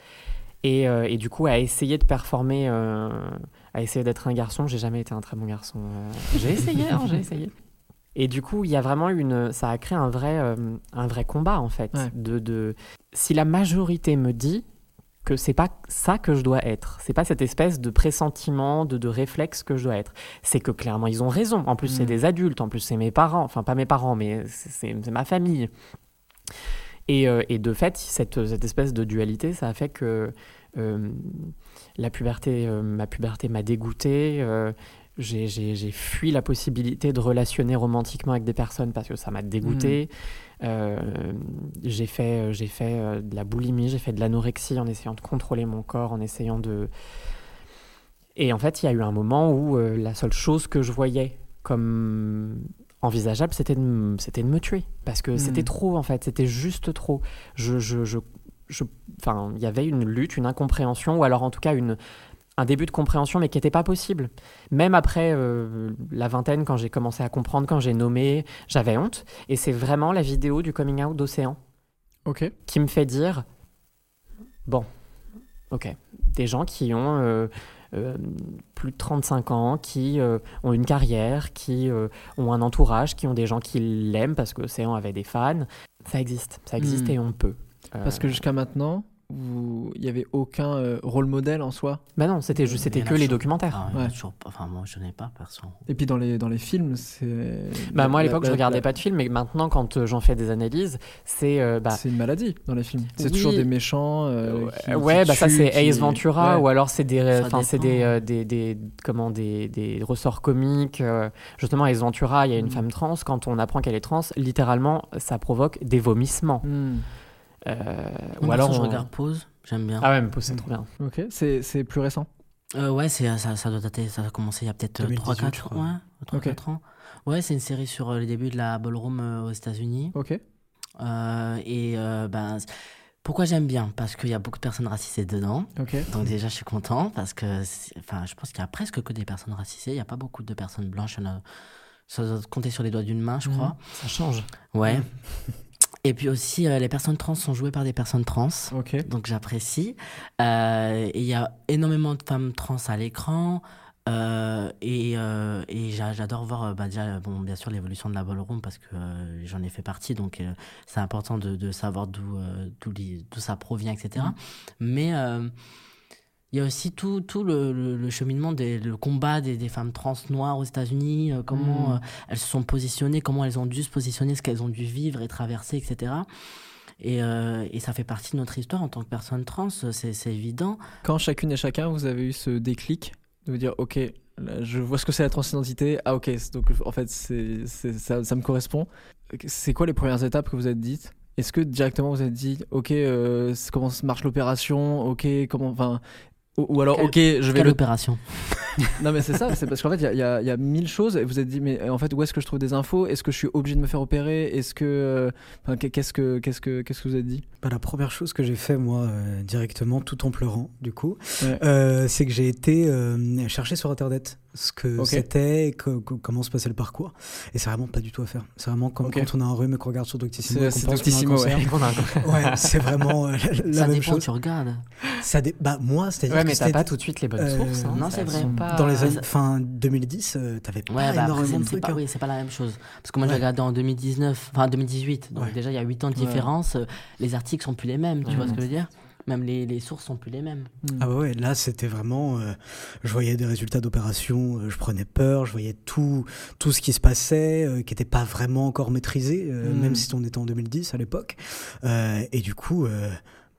Et, euh, et du coup, à essayer de performer, euh, à essayer d'être un garçon, j'ai jamais été un très bon garçon. euh, j'ai essayé, hein, j'ai essayé. Et du coup, il y a vraiment une, ça a créé un vrai, euh, un vrai combat en fait. Ouais. De, de, si la majorité me dit que c'est pas ça que je dois être, c'est pas cette espèce de pressentiment, de, de réflexe que je dois être, c'est que clairement ils ont raison. En plus, c'est Mm. des adultes, en plus c'est mes parents, enfin pas mes parents, mais c'est ma famille. Et, euh, et de fait, cette, cette espèce de dualité, ça a fait que euh, la puberté, euh, ma puberté m'a dégoûté. j'ai- fui la possibilité de relationner romantiquement avec des personnes parce que ça m'a dégoûté. Euh, j'ai fait, j'ai fait de la boulimie, j'ai fait de l'anorexie en essayant de contrôler mon corps, en essayant de. Et en fait, il y a eu un moment où euh, la seule chose que je voyais comme envisageable, c'était de, c'était de me tuer. Parce que c'était trop, en fait. C'était juste trop. Je, je, je, je- il y avait une lutte, une incompréhension, ou alors en tout cas une, un début de compréhension, mais qui n'était pas possible. Même après euh, la vingtaine, quand j'ai commencé à comprendre, quand j'ai nommé, j'avais honte. Et c'est vraiment la vidéo du coming out d'Océan Ok. qui me fait dire bon, ok, des gens qui ont euh, plus de 35 ans, qui euh, ont une carrière, qui euh, ont un entourage, qui ont des gens qui l'aiment parce que Océan avait des fans, ça existe, ça existe Hmm. et on peut. Euh, Parce que jusqu'à maintenant, vous- il y avait aucun euh, rôle modèle en soi? bah non, c'était juste, c'était que les documentaires. Ah, Ouais. toujours pas- Enfin, moi, je n'ai pas, perso. Et puis dans les, dans les films, c'est. Bah moi à l'époque je regardais la- pas de films, mais maintenant quand euh, j'en fais des analyses, c'est euh, bah, C'est une maladie dans les films. C'est Oui. toujours des méchants. euh, qui- ouais, qui bah ça c'est qui- Ace Ventura Ouais. ou alors c'est des, c'est des, euh, des, des, comment des, des ressorts comiques. euh, justement Ace Ventura, il y a une Mm. femme trans. Quand on apprend qu'elle est trans, littéralement ça provoque des vomissements. Hmm. Euh, Ou alors je on- regarde Pause, j'aime bien. Ah ouais, mais c'est trop bien. Ok, c'est c'est plus récent? Euh, ouais, c'est, ça, ça doit dater, ça a commencé il y a peut-être 2018, 3-4 je crois. ouais, 3, Ok. 4 ans. Ouais, c'est une série sur euh, les débuts de la ballroom euh, aux États-Unis. Ok. Euh, et euh, ben, pourquoi j'aime bien? Parce qu'il y a beaucoup de personnes racisées dedans. Ok. Donc déjà, je suis content parce que, enfin, je pense qu'il y a presque que des personnes racisées. Il n'y a pas beaucoup de personnes blanches. Ça doit compter sur les doigts d'une main, je Mhm. crois. Ça change. Ouais. Et puis aussi, euh, les personnes trans sont jouées par des personnes trans. Donc j'apprécie. Euh, il y a énormément de femmes trans à l'écran. Euh, et et j'a- j'adore voir bah, déjà, bon, bien sûr l'évolution de la ballroom parce que j'en ai fait partie. Donc c'est important de, de savoir d'où d'où ça provient, etc. Mais euh, il y a aussi tout, tout le, le- le cheminement, des, le combat des, des femmes trans noires aux États-Unis, euh, comment Mm. euh, elles se sont positionnées, comment elles ont dû se positionner, ce qu'elles ont dû vivre et traverser, etc. Et, euh, et ça fait partie de notre histoire en tant que personne trans, c'est évident. Quand chacune et chacun, vous avez eu ce déclic de vous dire, ok, je vois ce que c'est la transidentité. Ah ok, donc en fait, c'est ça, ça me correspond. C'est quoi les premières étapes que vous êtes dites? Est-ce que directement vous êtes dit, ok, euh, comment marche l'opération, ok, comment, enfin, ou, ou alors, Quelle- ok, je vais Quelle le. opération Non mais c'est ça, c'est parce qu'en fait il y a- y, y mille choses et vous êtes dit mais euh, en fait où est-ce que je trouve des infos? Est-ce que je suis obligé de me faire opérer? Est-ce que, euh, enfin, qu'est-ce que, qu'est-ce que, qu'est-ce que vous êtes dit? Bah, la première chose que j'ai fait, moi, euh, directement, tout en pleurant, du coup, Ouais. euh, c'est que j'ai été euh, chercher sur Internet ce que Ok. c'était, et que- que- comment se passait le parcours. Et c'est vraiment pas du tout à faire. C'est vraiment comme Ok. quand on a un rhume et qu'on regarde sur Doctissimo. C'est- Doctissimo, ouais. Ouais, c'est vraiment euh, la, la Ça même dépend, chose. tu regardes. Ça dé- bah, moi, c'est-à-dire Ouais, que mais t'as pas tout de suite les bonnes euh, sources. hein. non, c'est vrai. pas- Dans les années fin 2010, euh, t'avais pas Ouais, bah après, énormément de c'est trucs. pas, hein. oui, c'est pas la même chose. Parce que moi, j'ai regardé en 2019, enfin 2018. Donc déjà, il y a 8 ans de différence. euh, Les articles sont plus les mêmes, tu vois ce que je veux dire? Même les, les sources sont plus les mêmes. Ah bah ouais, là c'était vraiment, euh, je voyais des résultats d'opération, euh, je prenais peur, je voyais tout, tout ce qui se passait, euh, qui n'était pas vraiment encore maîtrisé, euh, Mm. même si on était en 2010 à l'époque. Euh, et du coup, euh,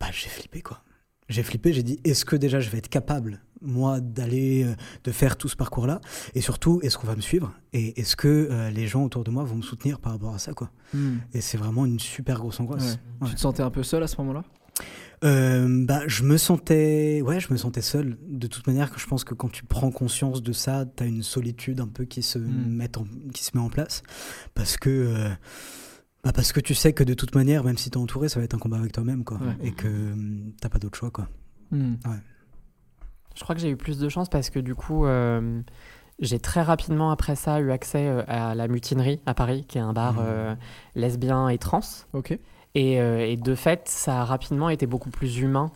bah, j'ai flippé quoi. J'ai flippé, j'ai dit, est-ce que déjà je vais être capable, moi, d'aller, de faire tout ce parcours-là? Et surtout, est-ce qu'on va me suivre? Et est-ce que euh, les gens autour de moi vont me soutenir par rapport à ça quoi? Hmm. Et c'est vraiment une super grosse angoisse. Ouais. Ouais. Tu te sentais un peu seul à ce moment-là? Euh, bah, je me sentais, ouais, je me sentais seul. De toute manière, je pense que quand tu prends conscience de ça, t'as une solitude un peu qui se Mm. met en, qui se met en place, parce que, euh, bah, parce que tu sais que de toute manière, même si t'es entouré, ça va être un combat avec toi-même, quoi, Ouais. et que hum, t'as pas d'autre choix, quoi. Hmm. Je crois que j'ai eu plus de chance parce que du coup, euh, j'ai très rapidement après ça eu accès euh, à la Mutinerie à Paris, qui est un bar euh, lesbien et trans. Ok. Et, euh, et de fait, ça a rapidement été beaucoup plus humain.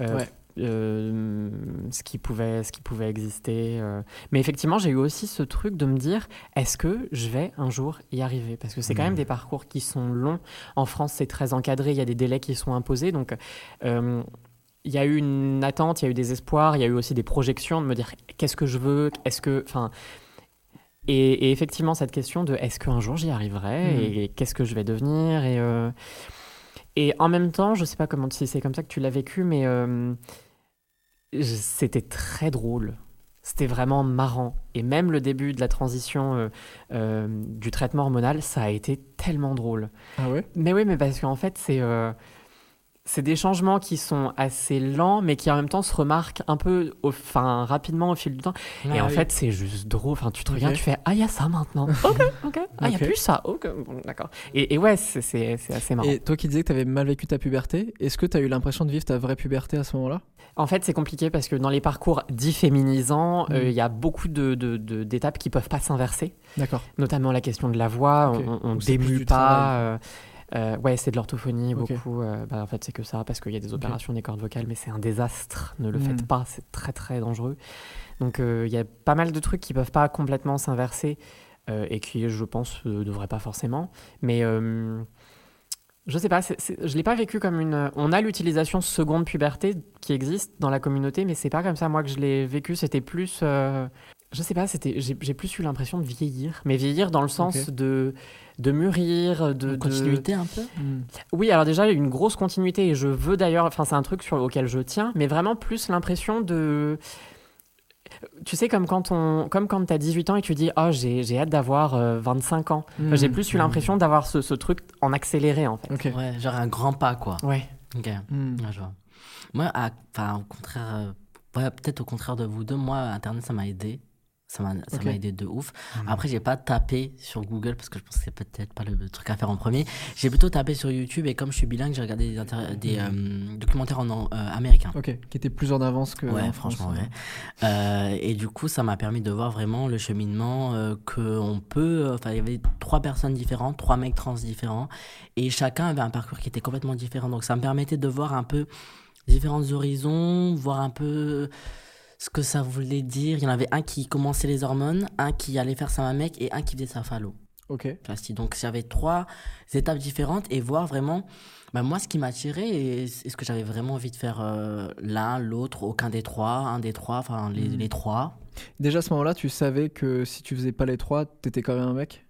euh, Ouais. euh, ce qui pouvait ce qui pouvait exister euh. mais effectivement j'ai eu aussi ce truc de me dire est-ce que je vais un jour y arriver? Parce que c'est quand même des parcours qui sont longs en France c'est très encadré il y a des délais qui sont imposés donc euh, il y a eu une attente, il y a eu des espoirs, il y a eu aussi des projections de me dire qu'est-ce que je veux, est-ce que, enfin, et, et effectivement cette question de est-ce qu'un jour j'y arriverai Mhm. et, qu'est-ce que je vais devenir et euh, et en même temps, je sais pas comment si c'est comme ça que tu l'as vécu, mais euh, c'était très drôle. C'était vraiment marrant. Et même le début de la transition euh, du traitement hormonal, ça a été tellement drôle. Ah ouais? Mais oui, mais parce qu'en fait, c'est c'est des changements qui sont assez lents, mais qui en même temps se remarquent un peu, au, rapidement au fil du temps. et Ah en oui. fait, c'est juste drôle. Enfin, tu te Ok. regardes, tu fais Ah, il y a ça maintenant. ok, ok. Ah, il n'y a plus ça. Ok, bon, d'accord. Et, et ouais, c'est- assez marrant. Et toi qui disais que tu avais mal vécu ta puberté, est-ce que tu as eu l'impression de vivre ta vraie puberté à ce moment-là? En fait, c'est compliqué parce que dans les parcours dits féminisants, euh, il Mm. y a beaucoup d'étapes de, de, qui peuvent pas s'inverser. D'accord. Notamment la question de la voix, on, plus démue pas. Euh, ouais, c'est de l'orthophonie beaucoup. euh, bah, en fait, c'est que ça parce qu'il y a des opérations des cordes vocales, mais c'est un désastre. Ne le faites pas, c'est très très dangereux. Donc euh, il y a pas mal de trucs qui peuvent pas complètement s'inverser euh, et qui, je pense, ne devraient pas forcément. Mais je sais pas, c'est- c'est- je l'ai pas vécu comme une. On a l'utilisation seconde puberté qui existe dans la communauté, mais c'est pas comme ça moi que je l'ai vécu. C'était plus. je sais pas, c'était. J'ai plus eu l'impression de vieillir, mais vieillir dans le sens de de mûrir, de, Une de- continuité un peu Hmm. Oui, alors déjà il y a une grosse continuité et je veux d'ailleurs. Enfin, c'est un truc sur auquel je tiens, mais vraiment plus l'impression de. Tu sais, comme quand on, comme quand t'as 18 ans et tu dis, oh, j'ai j'ai hâte d'avoir euh, 25 ans. Hmm. J'ai plus eu l'impression d'avoir ce, ce truc en accéléré, en fait. Ouais, genre un grand pas, quoi. Ouais. Ok. Hmm. Ouais, je vois. Moi, à- enfin, au contraire, euh, ouais, peut-être au contraire de vous deux, moi, Internet, ça m'a aidé. Ça m'a ça Ok. m'a aidé de ouf. Après, j'ai pas tapé sur Google parce que je pense que c'est peut-être pas le truc à faire en premier. J'ai plutôt tapé sur YouTube et comme je suis bilingue, j'ai regardé des, des euh, documentaires en, euh, américains. Ok, qui était plus en avance que. Ouais, en franchement, ouais. Euh, et du coup, ça m'a permis de voir vraiment le cheminement euh, qu'on peut. Enfin, il y avait trois personnes différentes, trois mecs trans différents, et chacun avait un parcours qui était complètement différent. Donc, ça me permettait de voir un peu différents horizons, voir un peu ce que ça voulait dire. Il y en avait un qui commençait les hormones, un qui allait faire sa mec et un qui faisait sa phallo. Ok. Donc j'avais trois étapes différentes et voir vraiment bah, moi ce qui m'attirait et c- est-ce que j'avais vraiment envie de faire euh, l'un, l'autre, aucun des trois, un des trois, enfin les, Mm. les trois. Déjà à ce moment-là, tu savais que si tu faisais pas les trois, t'étais quand même un mec?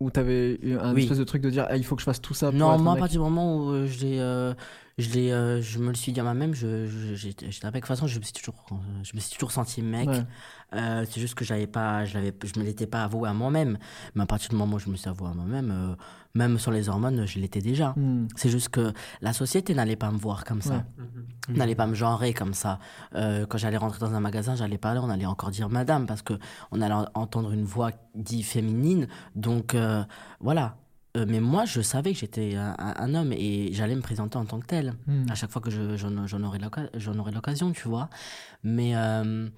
Ou t'avais un Oui. espèce de truc de dire ah, il faut que je fasse tout ça pour non, être moi à partir du moment où euh, j'ai euh, je, l'ai, euh, je me le suis dit à moi-même, je, je, j'étais avec. De toute façon, je me suis toujours, je me suis toujours senti mec. Ouais. Euh, c'est juste que j'avais pas, je, l'avais, je me l'étais pas avoué à moi-même. Mais à partir du moment où je me suis avoué à moi-même, euh, même sur les hormones, je l'étais déjà. Hmm. C'est juste que la société n'allait pas me voir comme ça. Ouais. N'allait pas me genrer comme ça. Euh, quand j'allais rentrer dans un magasin, j'allais parler, on allait encore dire madame, parce que on allait en- entendre une voix dite féminine. Donc euh, voilà. Euh, mais moi, je savais que j'étais un, homme et j'allais me présenter en tant que tel. Hmm. À chaque fois que je- j'en aurais l'occasion, tu vois. Mais, euh,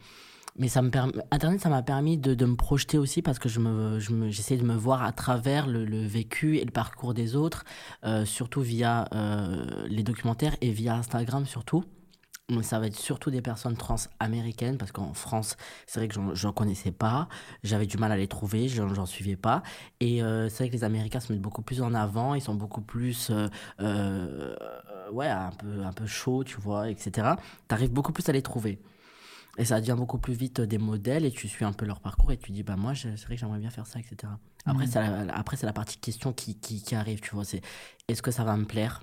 mais ça me Internet, ça m'a permis de, de me projeter aussi parce que je me, je me, j'essayais de me voir à travers le, le vécu et le parcours des autres, euh, surtout via les documentaires et via Instagram surtout. Donc ça va être surtout des personnes trans américaines parce qu'en France, c'est vrai que j'en- connaissais pas, j'avais du mal à les trouver, j'en suivais pas. Et euh, c'est vrai que les Américains se mettent beaucoup plus en avant, ils sont beaucoup plus, euh, euh, ouais, un peu, un peu chauds, tu vois, etc. T'arrives beaucoup plus à les trouver. Et ça devient beaucoup plus vite des modèles et tu suis un peu leur parcours et tu dis, bah moi, c'est vrai que j'aimerais bien faire ça, etc. Après, c'est la, après, c'est la partie question qui, qui, qui arrive, tu vois, c'est est-ce que ça va me plaire?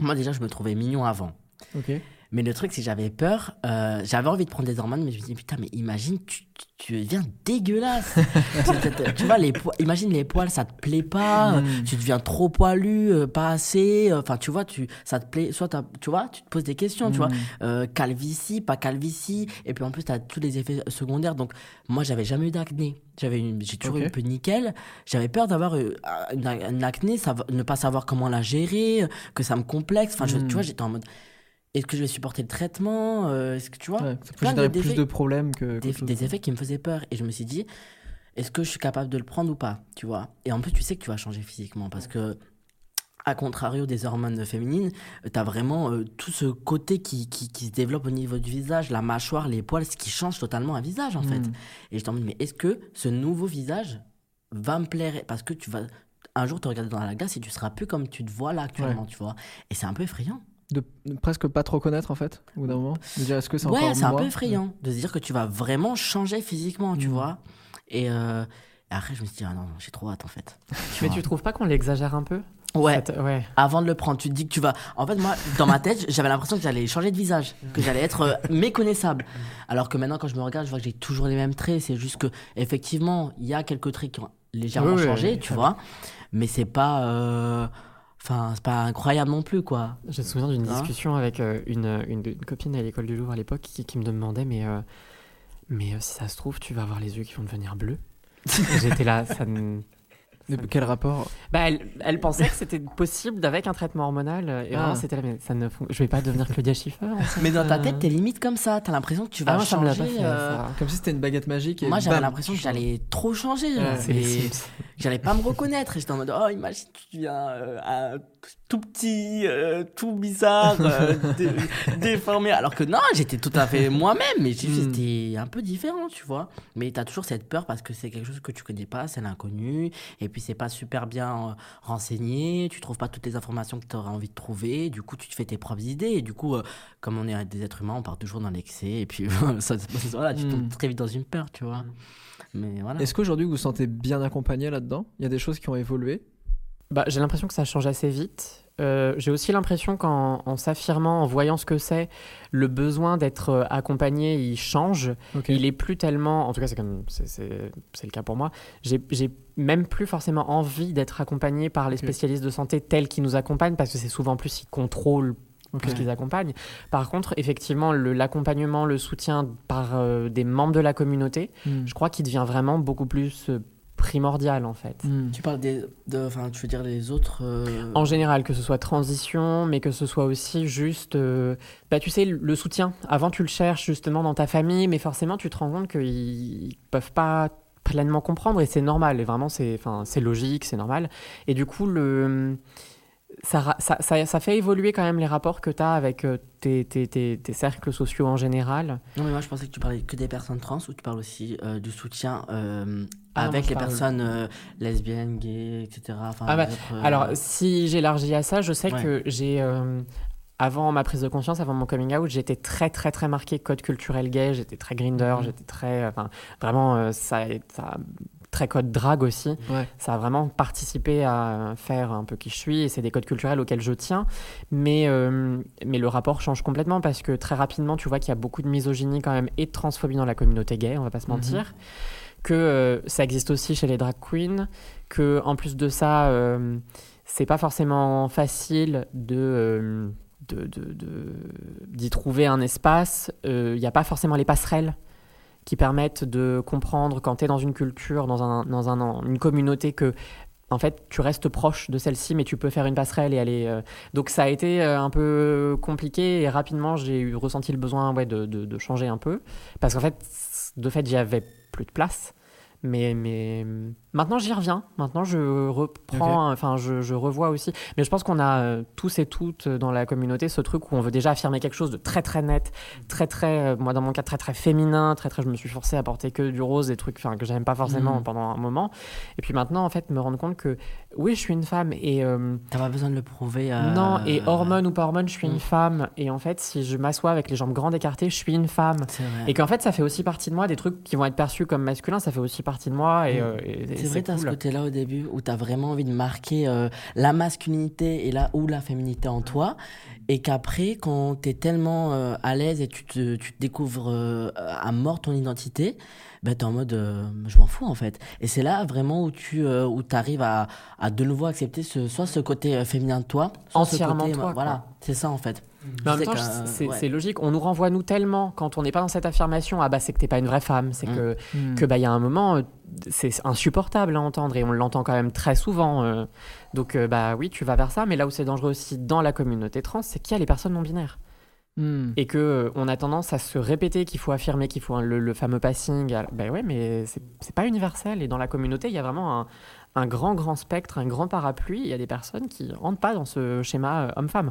Moi, déjà, je me trouvais mignon avant. Ok. Mais le truc, c'est que j'avais peur. euh, j'avais envie de prendre des hormones, mais je me dis, putain, mais imagine, tu, tu, deviens dégueulasse. tu, tu vois, les poils, imagine les poils, ça te plaît pas. Mm. euh, Tu deviens trop poilu, euh, pas assez. euh, Enfin, tu vois, tu, ça te plaît. Soit, tu vois, tu te poses des questions, tu vois. Mm. Euh, calvitie, pas calvitie. Et puis en plus, tu as tous les effets secondaires. Donc, moi, j'avais jamais eu d'acné. J'avais J'ai toujours eu un peu nickel. J'avais peur d'avoir euh, une, une acné, savoir- ne pas savoir comment la gérer, euh, que ça me complexe. Enfin, Mm. tu vois, j'étais en mode. Est-ce que je vais supporter le traitement Euh, Est-ce que tu vois Ouais, ça peut générer plus de problèmes que. des, effets qui me faisaient peur. Et je me suis dit, est-ce que je suis capable de le prendre ou pas Tu vois Et en plus, tu sais que tu vas changer physiquement parce que. À contrario des hormones féminines, tu as vraiment euh, tout ce côté qui, qui, qui se développe au niveau du visage, la mâchoire, les poils, ce qui change totalement un visage en fait. Mm. Et je t'en dis, mais est-ce que ce nouveau visage va me plaire? Parce que tu vas un jour te regarder dans la glace et tu seras plus comme tu te vois là actuellement, tu vois. Et c'est un peu effrayant. De, de presque pas trop connaître en fait, au bout d'un moment. De dire est-ce que c'est Ouais, encore c'est un peu effrayant de se dire que tu vas vraiment changer physiquement, tu Mm. vois. Et, euh, et après, je me suis dit, ah non, non, j'ai trop hâte en fait. Mais vois. tu trouves pas qu'on l'exagère un peu Ouais. Ouais. Avant de le prendre, tu te dis que tu vas. En fait, moi, dans ma tête, j'avais l'impression que j'allais changer de visage, que j'allais être euh, méconnaissable. Alors que maintenant, quand je me regarde, je vois que j'ai toujours les mêmes traits. C'est juste que, effectivement, il y a quelques traits qui ont légèrement Oui, changé, oui, tu vois. Mais c'est pas. euh, Enfin, c'est pas incroyable non plus, quoi. Je me souviens d'une Hein discussion avec euh, une, une, une copine à l'école du Louvre à l'époque qui, qui me demandait mais, euh, mais euh, si ça se trouve, tu vas avoir les yeux qui vont devenir bleus. J'étais là, ça ne- Mais quel rapport bah, elle, elle pensait que c'était possible avec un traitement hormonal. euh, Et Ah. vraiment, c'était là, mais ça ne je vais pas devenir Claudia Schiffer. en fait. Mais dans ta tête, t'es limite comme ça. T'as l'impression que tu Ah, vas moi, ça me l'a changer. pas fait, euh, ça. Comme si c'était une baguette magique. Et Moi, j'avais l'impression que j'allais trop changer. Ouais. J'allais pas me reconnaître. Et j'étais en mode, oh, imagine, tu deviens euh, tout petit, euh, tout bizarre, euh, dé- déformé. Alors que non, j'étais tout à fait moi-même, mais Mm. j'étais un peu différent, tu vois. Mais t'as toujours cette peur parce que c'est quelque chose que tu connais pas, c'est l'inconnu. Et puis, c'est pas super bien euh, renseigné. Tu trouves pas toutes les informations que tu aurais envie de trouver. Du coup, tu te fais tes propres idées. Et du coup, euh, comme on est des êtres humains, on part toujours dans l'excès. Et puis, ça, voilà, tu Mm. tombes très vite dans une peur, tu vois. Mais voilà. Est-ce qu'aujourd'hui vous vous sentez bien accompagné là-dedans? Il y a des choses qui ont évolué? Bah, j'ai l'impression que ça change assez vite. Euh, j'ai aussi l'impression qu'en en s'affirmant, en voyant ce que c'est, le besoin d'être euh, accompagné, il change. Il est plus tellement, en tout cas c'est comme le cas pour moi. J'ai même plus forcément envie d'être accompagné par les spécialistes de santé tels qui nous accompagnent parce que c'est souvent plus ils contrôlent Ok. plus qu'ils accompagnent. Par contre, effectivement, l'accompagnement, le, soutien par euh, des membres de la communauté, Mm. je crois qu'il devient vraiment beaucoup plus euh, primordial en fait. Mm. Tu parles des. de- Enfin, tu veux dire les autres. euh, En général, que ce soit transition, mais que ce soit aussi juste, euh, bah, tu sais, le soutien. Avant, tu le cherches justement dans ta famille, mais forcément, tu te rends compte qu'ils peuvent pas pleinement comprendre, et c'est normal, et vraiment, c'est enfin, c'est logique, c'est normal. Et du coup, le, ça, ça, ça, ça fait évoluer quand même les rapports que tu as avec euh, tes, tes, tes, tes cercles sociaux en général. Non, mais moi, je pensais que tu parlais que des personnes trans ou tu parles aussi euh, du soutien euh, Ah avec les parle- personnes euh, lesbiennes, gays, etc. Enfin, Ah bah, autres, Alors, si j'élargis à ça, je sais Ouais. que j'ai. avant ma prise de conscience, avant mon coming out, j'étais très, très, très marqué code culturel gay. J'étais très grinder, Mhm. j'étais très. Enfin, vraiment, ça, ça très code drague aussi. Ouais. Ça a vraiment participé à faire un peu qui je suis et c'est des codes culturels auxquels je tiens. Mais, euh, mais le rapport change complètement parce que très rapidement, tu vois qu'il y a beaucoup de misogynie quand même et de transphobie dans la communauté gay, on va pas se mentir. Que euh, ça existe aussi chez les drag queens. Que en plus de ça, euh, c'est pas forcément facile de. euh, de- de- de- d'y trouver un espace, il n'y a pas forcément les passerelles qui permettent de comprendre quand tu es dans une culture, dans, un, dans un, une communauté que en fait tu restes proche de celle-ci mais tu peux faire une passerelle et aller euh, donc ça a été euh, un peu compliqué et rapidement j'ai ressenti le besoin ouais, de, de- de changer un peu. Parce qu'en fait de fait j'y avais plus de place mais, mais maintenant j'y reviens. Maintenant je reprends enfin je, je revois aussi. Mais je pense qu'on a euh, tous et toutes euh, dans la communauté ce truc où on veut déjà affirmer quelque chose de très très net très très euh, moi dans mon cas très très féminin très très je me suis forcé à porter que du rose des trucs que j'aime pas forcément Mm. pendant un moment. Et puis maintenant en fait me rendre compte que oui je suis une femme et euh, T'as pas besoin de le prouver. euh, non et hormone ou pas hormone je suis Mm. une femme. Et en fait si je m'assois avec les jambes grandes écartées je suis une femme. Et qu'en fait ça fait aussi partie de moi des trucs qui vont être perçus comme masculins ça fait aussi partie de moi et, Mm. euh, et- et C'est vrai, t'as ce cool. côté-là au début où t'as vraiment envie de marquer euh, la masculinité et là ou la féminité en toi. Et qu'après, quand t'es tellement euh, à l'aise et tu te, tu te découvres euh, à mort ton identité, ben t'es en mode euh, je m'en fous en fait. Et c'est là vraiment où tu euh, où arrives à, à de nouveau accepter ce, soit ce côté euh, féminin de toi, soit ce Entièrement côté, toi, Voilà, c'est ça en fait. Mais en Je même temps, sais que, c'est ouais. logique. On nous renvoie nous tellement quand on n'est pas dans cette affirmation. Ah bah c'est que t'es pas une vraie femme. C'est Mm. que Mm. que bah il y a un moment, c'est insupportable à entendre et on l'entend quand même très souvent. euh. Donc bah oui, tu vas vers ça. Mais là où c'est dangereux aussi dans la communauté trans, c'est qu'il y a les personnes non binaires Mm. et que euh, on a tendance à se répéter qu'il faut affirmer qu'il faut un- le, le fameux passing. Alors, Ben ouais, mais c'est pas universel. Et dans la communauté, il y a vraiment un, un grand grand spectre, un grand parapluie. Il y a des personnes qui rentrent pas dans ce schéma euh, homme-femme.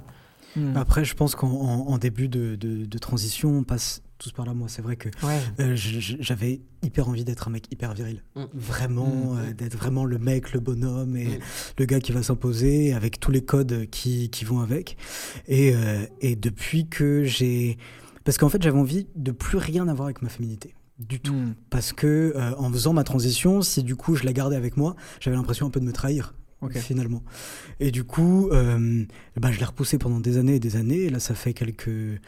Mm. Après, je pense qu'en en- en début de, de- de transition, on passe tous par là. Moi, c'est vrai que Ouais. euh, j'avais hyper envie d'être un mec hyper viril. Mm. Vraiment, Mm. euh, d'être vraiment le mec, le bonhomme et Mm. le gars qui va s'imposer avec tous les codes qui, qui vont avec. Et, euh, et depuis que j'ai. Parce qu'en fait, j'avais envie de plus rien avoir avec ma féminité. Du tout. Parce que euh, en faisant ma transition, si du coup je la gardais avec moi, j'avais l'impression un peu de me trahir. Finalement. Et du coup, euh, bah, je l'ai repoussé pendant des années et des années. Et là, ça fait quelques.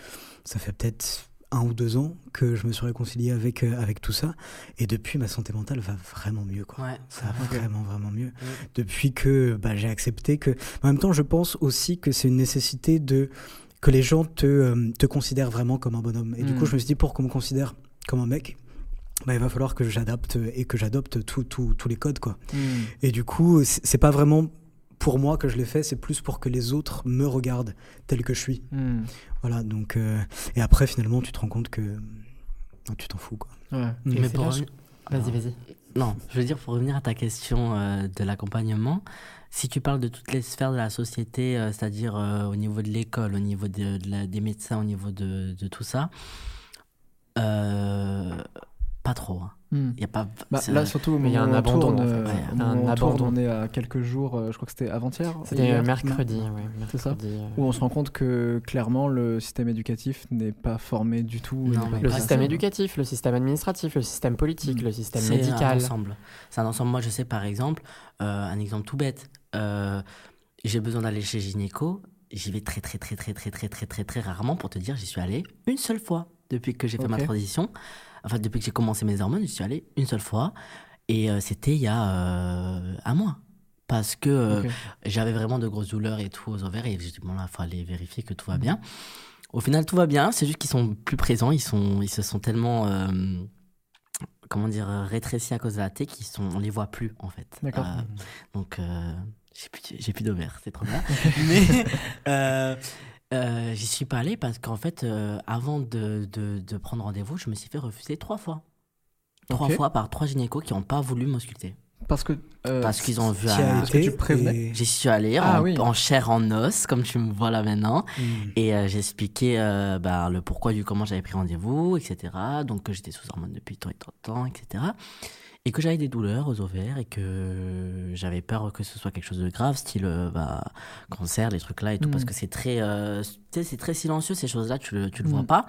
Ça fait peut-être un ou deux ans que je me suis réconcilié avec, euh, avec tout ça. Et depuis, ma santé mentale va vraiment mieux. Quoi. Ouais. Ça va vraiment, vraiment mieux. Depuis que bah, j'ai accepté que. En même temps, je pense aussi que c'est une nécessité de. que les gens te, euh, te considèrent vraiment comme un bonhomme. Et du Mm. coup, je me suis dit, pour qu'on me considère comme un mec, bah, il va falloir que j'adapte et que j'adopte tous les codes. Quoi. Mm. Et du coup, c'est pas vraiment pour moi que je l'ai fait, c'est plus pour que les autres me regardent tel que je suis. Mm. Voilà, donc. euh, et après, finalement, tu te rends compte que. non, tu t'en fous, quoi. Ouais. Mais pour là, revenir- Vas-y, vas-y. Non, je veux dire, pour revenir à ta question euh, de l'accompagnement, si tu parles de toutes les sphères de la société, euh, c'est-à-dire euh, au niveau de l'école, au niveau de, de la- des médecins, au niveau de, de tout ça, euh, pas trop. hein. Mm. Il y a pas. Bah, là, surtout il y a un tourne, en fait. euh, Ouais, un tourne, abandon. on est à quelques jours, euh, je crois que c'était avant-hier. C'était hier, mercredi, ouais, C'est ça euh. Où on se rend compte que clairement le système éducatif n'est pas formé du tout. Non, pas Le système éducatif, le système administratif, le système politique, Mm. le système C'est un médical. ensemble. C'est un ensemble. Moi, je sais par exemple, euh, un exemple tout bête. euh, j'ai besoin d'aller chez gynéco. J'y vais très, très, très, très, très, très, très, très, très rarement pour te dire, j'y suis allé une seule fois depuis que j'ai fait ma transition. Enfin, depuis que j'ai commencé mes hormones, j'y suis allé une seule fois. Et euh, c'était il y a euh, un mois. Parce que euh, j'avais vraiment de grosses douleurs et tout aux ovaires. Et j'ai dit, bon, là, il faut aller vérifier que tout va bien. Au final, tout va bien. C'est juste qu'ils sont plus présents. Ils, sont, ils se sont tellement. comment dire, rétrécis à cause de la thé qu'ils sont, on les voit plus en fait. D'accord. Euh, donc euh, j'ai plus, j'ai plus d'ovaires, c'est trop bien. Mais euh, euh, j'y suis pas allé parce qu'en fait, euh, avant de, de, de prendre rendez-vous, je me suis fait refuser trois fois. Trois Ok. fois par trois gynécos qui n'ont pas voulu m'ausculter. Parce que. euh, Parce qu'ils ont vu T'y as un... Parce que été tu prévenais et- J'y suis allé Ah en, oui. en chair en os, comme tu me vois là maintenant. Mm. Et euh, j'ai expliqué euh, bah, le pourquoi du comment j'avais pris rendez-vous, etc. Donc que j'étais sous hormones depuis tant et tant de temps, etc. Et que j'avais des douleurs aux ovaires et que j'avais peur que ce soit quelque chose de grave, style euh, bah, cancer, des trucs là et tout, Mm. parce que c'est très, euh, c'est très silencieux ces choses-là, tu le, tu le Mm. vois pas.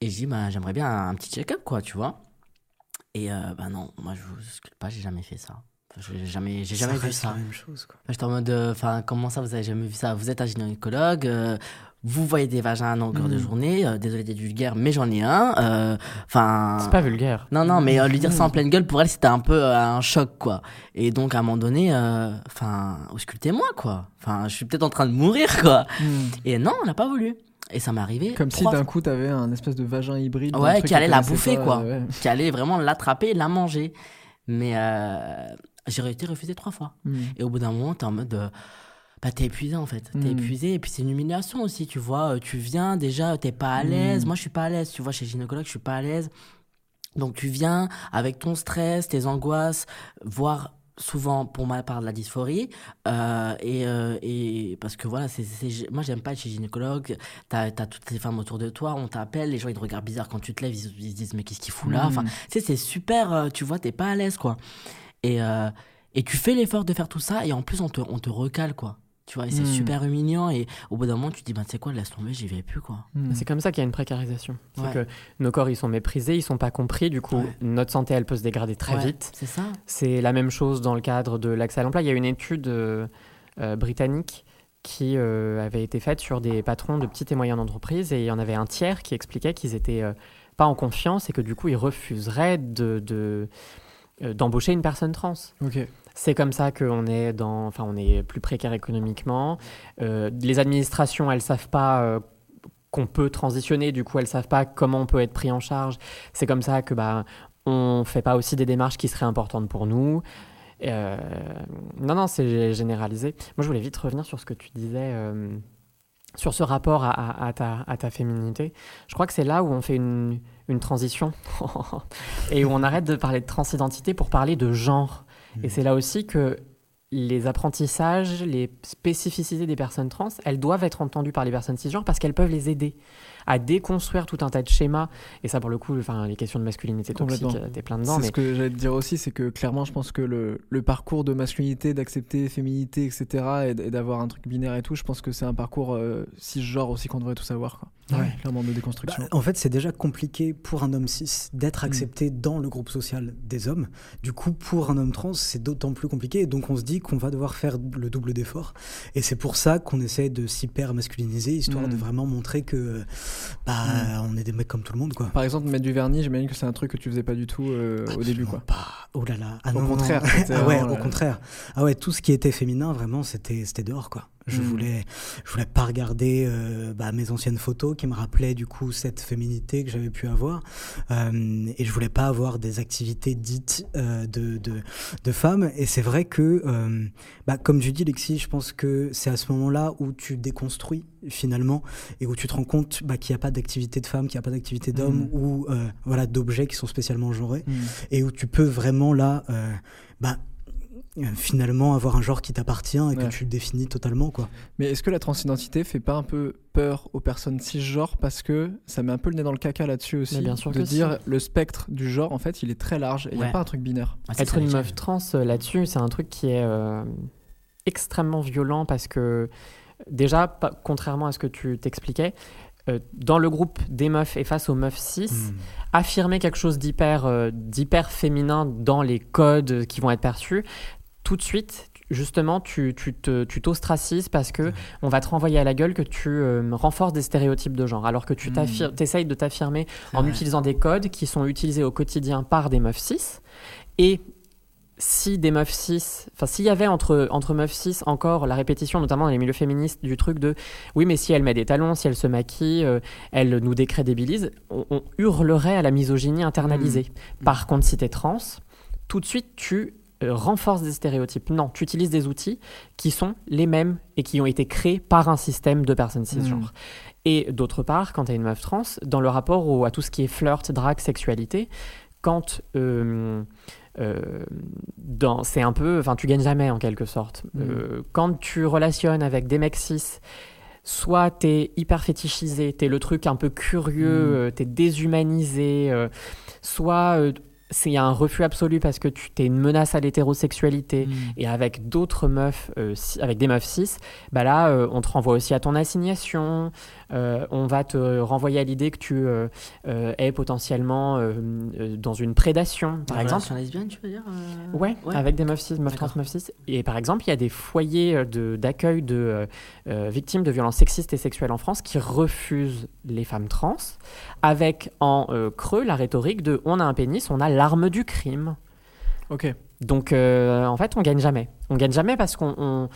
Et je dis, bah, j'aimerais bien un, un petit check-up, quoi, tu vois. Et euh, bah non, moi je vous sculpte pas, j'ai jamais fait ça. J'ai jamais, j'ai jamais vu ça. la même chose, quoi. J'étais en mode, euh, enfin, comment ça, vous avez jamais vu ça? Vous êtes un gynécologue, euh, vous voyez des vagins à longueur de Mm. journée. euh, désolé d'être vulgaire, mais j'en ai un. euh, Enfin. C'est pas vulgaire. Non, non, mais euh, lui dire ça en pleine gueule, pour elle, c'était un peu un choc, quoi. Et donc, à un moment donné, enfin, auscultez-moi, quoi. Enfin, je suis peut-être en train de mourir, quoi. Et non, on n'a pas voulu. Et ça m'est arrivé. Comme si d'un coup t'avais un espèce de vagin hybride. Ouais, qui allait la bouffer, pas, quoi. ouais. Qui allait vraiment l'attraper et la manger. Mais j'ai été refusé trois fois. Mm. Et au bout d'un moment, t'es en mode. Bah, t'es épuisé en fait. T'es Mm. épuisé et puis c'est une humiliation aussi, tu vois. Euh, Tu viens déjà, t'es pas à l'aise. Mm. Moi, je suis pas à l'aise, tu vois, chez le gynécologue, je suis pas à l'aise. Donc, tu viens avec ton stress, tes angoisses, voire souvent pour ma part de la dysphorie euh, et, euh, et parce que voilà c'est moi j'aime pas être chez gynécologue t'as as toutes les femmes autour de toi on t'appelle les gens ils te regardent bizarre quand tu te lèves ils, ils se disent mais qu'est-ce qu'il fout là? Enfin tu sais c'est super tu vois t'es pas à l'aise quoi et euh, et tu fais l'effort de faire tout ça et en plus on te on te recale quoi tu vois et c'est Mm. super humiliant et au bout d'un moment tu te dis bah tu sais quoi laisse tomber j'y vais plus quoi Mm. C'est comme ça qu'il y a une précarisation. C'est Ouais. que nos corps, ils sont méprisés, ils sont pas compris. Du coup, Ouais. notre santé, elle peut se dégrader très Ouais, vite. c'est ça C'est la même chose dans le cadre de l'accès à l'emploi. Il y a une étude euh, euh, britannique qui euh, avait été faite sur des patrons de petites et moyennes entreprises et il y en avait un tiers qui expliquait qu'ils étaient euh, pas en confiance et que du coup, ils refuseraient de, de, euh, d'embaucher une personne trans. Ok. C'est comme ça qu'on est dans, enfin, on est plus précaire économiquement. Euh, les administrations, elles savent pas euh, qu'on peut transitionner, du coup, elles savent pas comment on peut être pris en charge. C'est comme ça que bah, on fait pas aussi des démarches qui seraient importantes pour nous. Euh, non, non, c'est généralisé. Moi, je voulais vite revenir sur ce que tu disais. sur ce rapport à, ta, féminité, je crois que c'est là où on fait une transition et où on arrête de parler de transidentité pour parler de genre. Et c'est là aussi que les apprentissages, les spécificités des personnes trans, elles doivent être entendues par les personnes cisgenres parce qu'elles peuvent les aider à déconstruire tout un tas de schémas. Et ça, pour le coup, enfin, les questions de masculinité toxique, Complètement. euh, t'es plein dedans. C'est Mais ce que j'allais te dire aussi, c'est que clairement, je pense que le, le parcours de masculinité, d'accepter féminité, etc., et, d'avoir un truc binaire et tout, je pense que c'est un parcours euh, cisgenre aussi qu'on devrait tout savoir. Quoi. Ouais. Clairement, de déconstruction. Bah, en fait, c'est déjà compliqué pour un homme cis d'être Mm. accepté dans le groupe social des hommes. Du coup, pour un homme trans, c'est d'autant plus compliqué. Et donc, on se dit qu'on va devoir faire le double d'effort. Et c'est pour ça qu'on essaie de s'hyper masculiniser, histoire Mm. de vraiment montrer que bah, on est des mecs comme tout le monde, quoi. Par exemple, mettre du vernis, j'imagine que c'est un truc que tu faisais pas du tout euh, au début. Quoi. Oh là là. Ah Au non, contraire, non. ah ouais, vraiment au contraire. Ah ouais, tout ce qui était féminin, vraiment, c'était c'était dehors, quoi. Je Mm. voulais, je voulais pas regarder euh, bah, mes anciennes photos qui me rappelaient du coup cette féminité que j'avais pu avoir, Euh, et je voulais pas avoir des activités dites euh, de, de de femmes. Et c'est vrai que, bah, comme tu dis, Lexi, je pense que c'est à ce moment-là où tu déconstruis finalement et où tu te rends compte bah, qu'il n'y a pas d'activité de femmes, qu'il n'y a pas d'activité d'hommes Mm. ou voilà d'objets qui sont spécialement genrés Mm. et où tu peux vraiment là bah, finalement avoir un genre qui t'appartient et Ouais. que tu le définis totalement quoi. Mais est-ce que la transidentité fait pas un peu peur aux personnes cisgenres parce que ça met un peu le nez dans le caca là-dessus aussi bien sûr de dire si. le spectre du genre en fait il est très large et il n'y a Ouais. pas un truc binaire. Ah, Être une meuf trans euh, là-dessus, c'est un truc qui est euh, extrêmement violent parce que déjà, pas- contrairement à ce que tu t'expliquais, euh, dans le groupe des meufs et face aux meufs cis, Hmm. affirmer quelque chose d'hyper euh, d'hyper féminin dans les codes qui vont être perçus, tout de suite, justement, tu tu te- tu t'ostracises parce que on va te renvoyer à la gueule que tu euh, renforces des stéréotypes de genre, alors que tu Mm. essayes de t'affirmer en utilisant des codes qui sont utilisés au quotidien par des meufs cis. Et si des meufs cis, enfin s'il y avait entre, entre meufs cis encore la répétition, notamment dans les milieux féministes, du truc de oui mais si elle met des talons, si elle se maquille, euh, elle nous décrédibilise, on, on hurlerait à la misogynie internalisée. Par contre si t'es trans, tout de suite tu euh, renforces des stéréotypes. Non, tu utilises des outils qui sont les mêmes et qui ont été créés par un système de personnes cisgenres. Et d'autre part, quand tu es une meuf trans, dans le rapport au- à tout ce qui est flirt, drague, sexualité, quand euh, euh, dans- c'est un peu, enfin, tu gagnes jamais en quelque sorte. Mm. Euh, quand tu relationnes avec des mecs cis, soit t'es hyper fétichisé, t'es le truc un peu curieux, Mm. euh, t'es déshumanisé, soit c'est un refus absolu parce que tu es une menace à l'hétérosexualité Mm. et avec d'autres meufs, euh, si- avec des meufs cis, bah là, euh, on te renvoie aussi à ton assignation. Euh, on va te renvoyer à l'idée que tu euh, euh, es potentiellement dans une prédation, par exemple. lesbiennes, tu veux dire Ouais, avec des meufs cis, meufs trans, meufs cis. Et par exemple, il y a des foyers de- d'accueil de, victimes de violences sexistes et sexuelles en France qui refusent les femmes trans, avec en creux la rhétorique de on a un pénis, on a l'arme du crime. Ok. Donc euh, en fait, on gagne jamais. On gagne jamais parce qu'on on-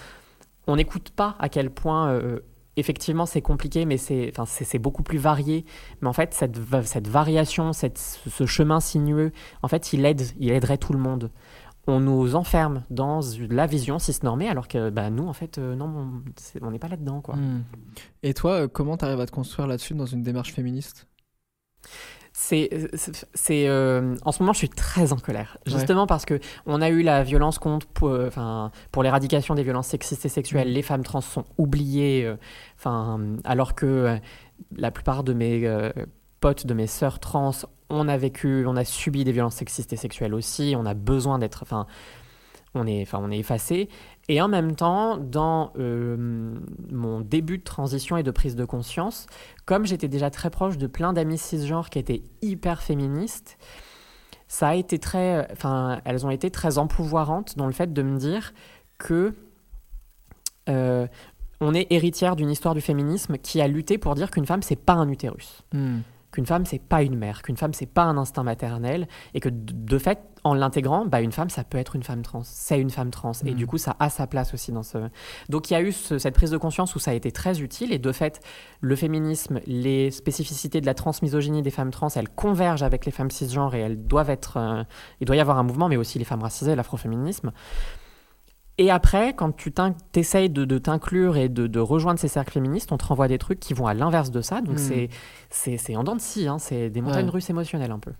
on n'écoute pas à quel point euh, effectivement c'est compliqué, mais c'est beaucoup plus varié. Mais en fait, cette, cette variation, cette, ce chemin sinueux, en fait, il aide, il aiderait tout le monde. On nous enferme dans la vision cisnormée, alors que bah, nous, en fait, euh, non, on n'est pas là-dedans, quoi. Mm. Et toi, euh, comment tu arrives à te construire là-dessus dans une démarche féministe? C'est, c'est- c'est, euh, en ce moment, je suis très en colère, Ouais. justement parce que on a eu la violence contre, pour, euh, enfin, pour l'éradication des violences sexistes et sexuelles. Mhm. Les femmes trans sont oubliées, euh, enfin, alors que euh, la plupart de mes euh, potes, de mes sœurs trans, on a vécu, on a subi des violences sexistes et sexuelles aussi. On a besoin d'être, enfin, on est, enfin, on est effacé. Et en même temps, dans euh, mon début de transition et de prise de conscience, comme j'étais déjà très proche de plein d'amis cisgenres qui étaient hyper féministes, ça a été très, enfin, elles ont été très empouvoirantes dans le fait de me dire que euh, on est héritière d'une histoire du féminisme qui a lutté pour dire qu'une femme c'est pas un utérus, Mm. Qu'une femme c'est pas une mère, qu'une femme c'est pas un instinct maternel et que de fait en l'intégrant, bah, une femme ça peut être une femme trans, c'est une femme trans et Mm. du coup ça a sa place aussi dans ce. Donc il y a eu ce- cette prise de conscience où ça a été très utile et de fait le féminisme, les spécificités de la transmisogynie des femmes trans, elles convergent avec les femmes cisgenres et elles doivent être, euh, il doit y avoir un mouvement, mais aussi les femmes racisées, l'afroféminisme. Et après, quand tu essayes de, de t'inclure et de, de rejoindre ces cercles féministes, on te renvoie des trucs qui vont à l'inverse de ça. Donc Mm. c'est en dents de scie, hein, c'est des montagnes Ouais. russes émotionnelles un peu.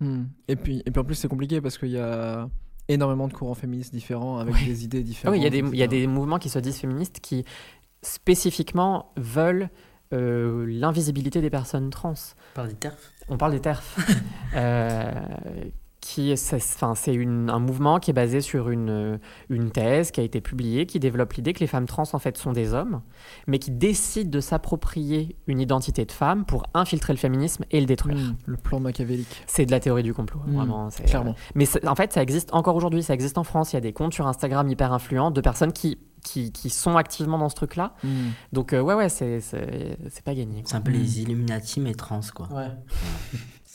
Mm. Et, puis, et puis en plus, c'est compliqué parce qu'il y a énormément de courants féministes différents avec Ouais. des idées Ah différentes. oui, il y, a des- il y a etc. des mouvements qui se disent féministes qui spécifiquement veulent euh, l'invisibilité des personnes trans. Par des terfs On parle des TERF. Euh, qui, c'est, enfin, c'est une- un mouvement qui est basé sur une, une thèse qui a été publiée, qui développe l'idée que les femmes trans en fait sont des hommes, mais qui décident de s'approprier une identité de femme pour infiltrer le féminisme et le détruire. Le plan machiavélique. C'est de la théorie du complot, Mm. vraiment. c'est- Clairement. Mais en fait, ça existe encore aujourd'hui, ça existe en France. Il y a des comptes sur Instagram hyper influents de personnes qui, qui, qui sont activement dans ce truc-là. Mm. Donc, euh, ouais, ouais, c'est, c'est, c'est pas gagné. quoi. C'est un peu les Illuminati, mais trans, quoi. Ouais.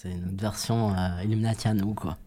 C'est notre version euh, Illuminati à nous, quoi.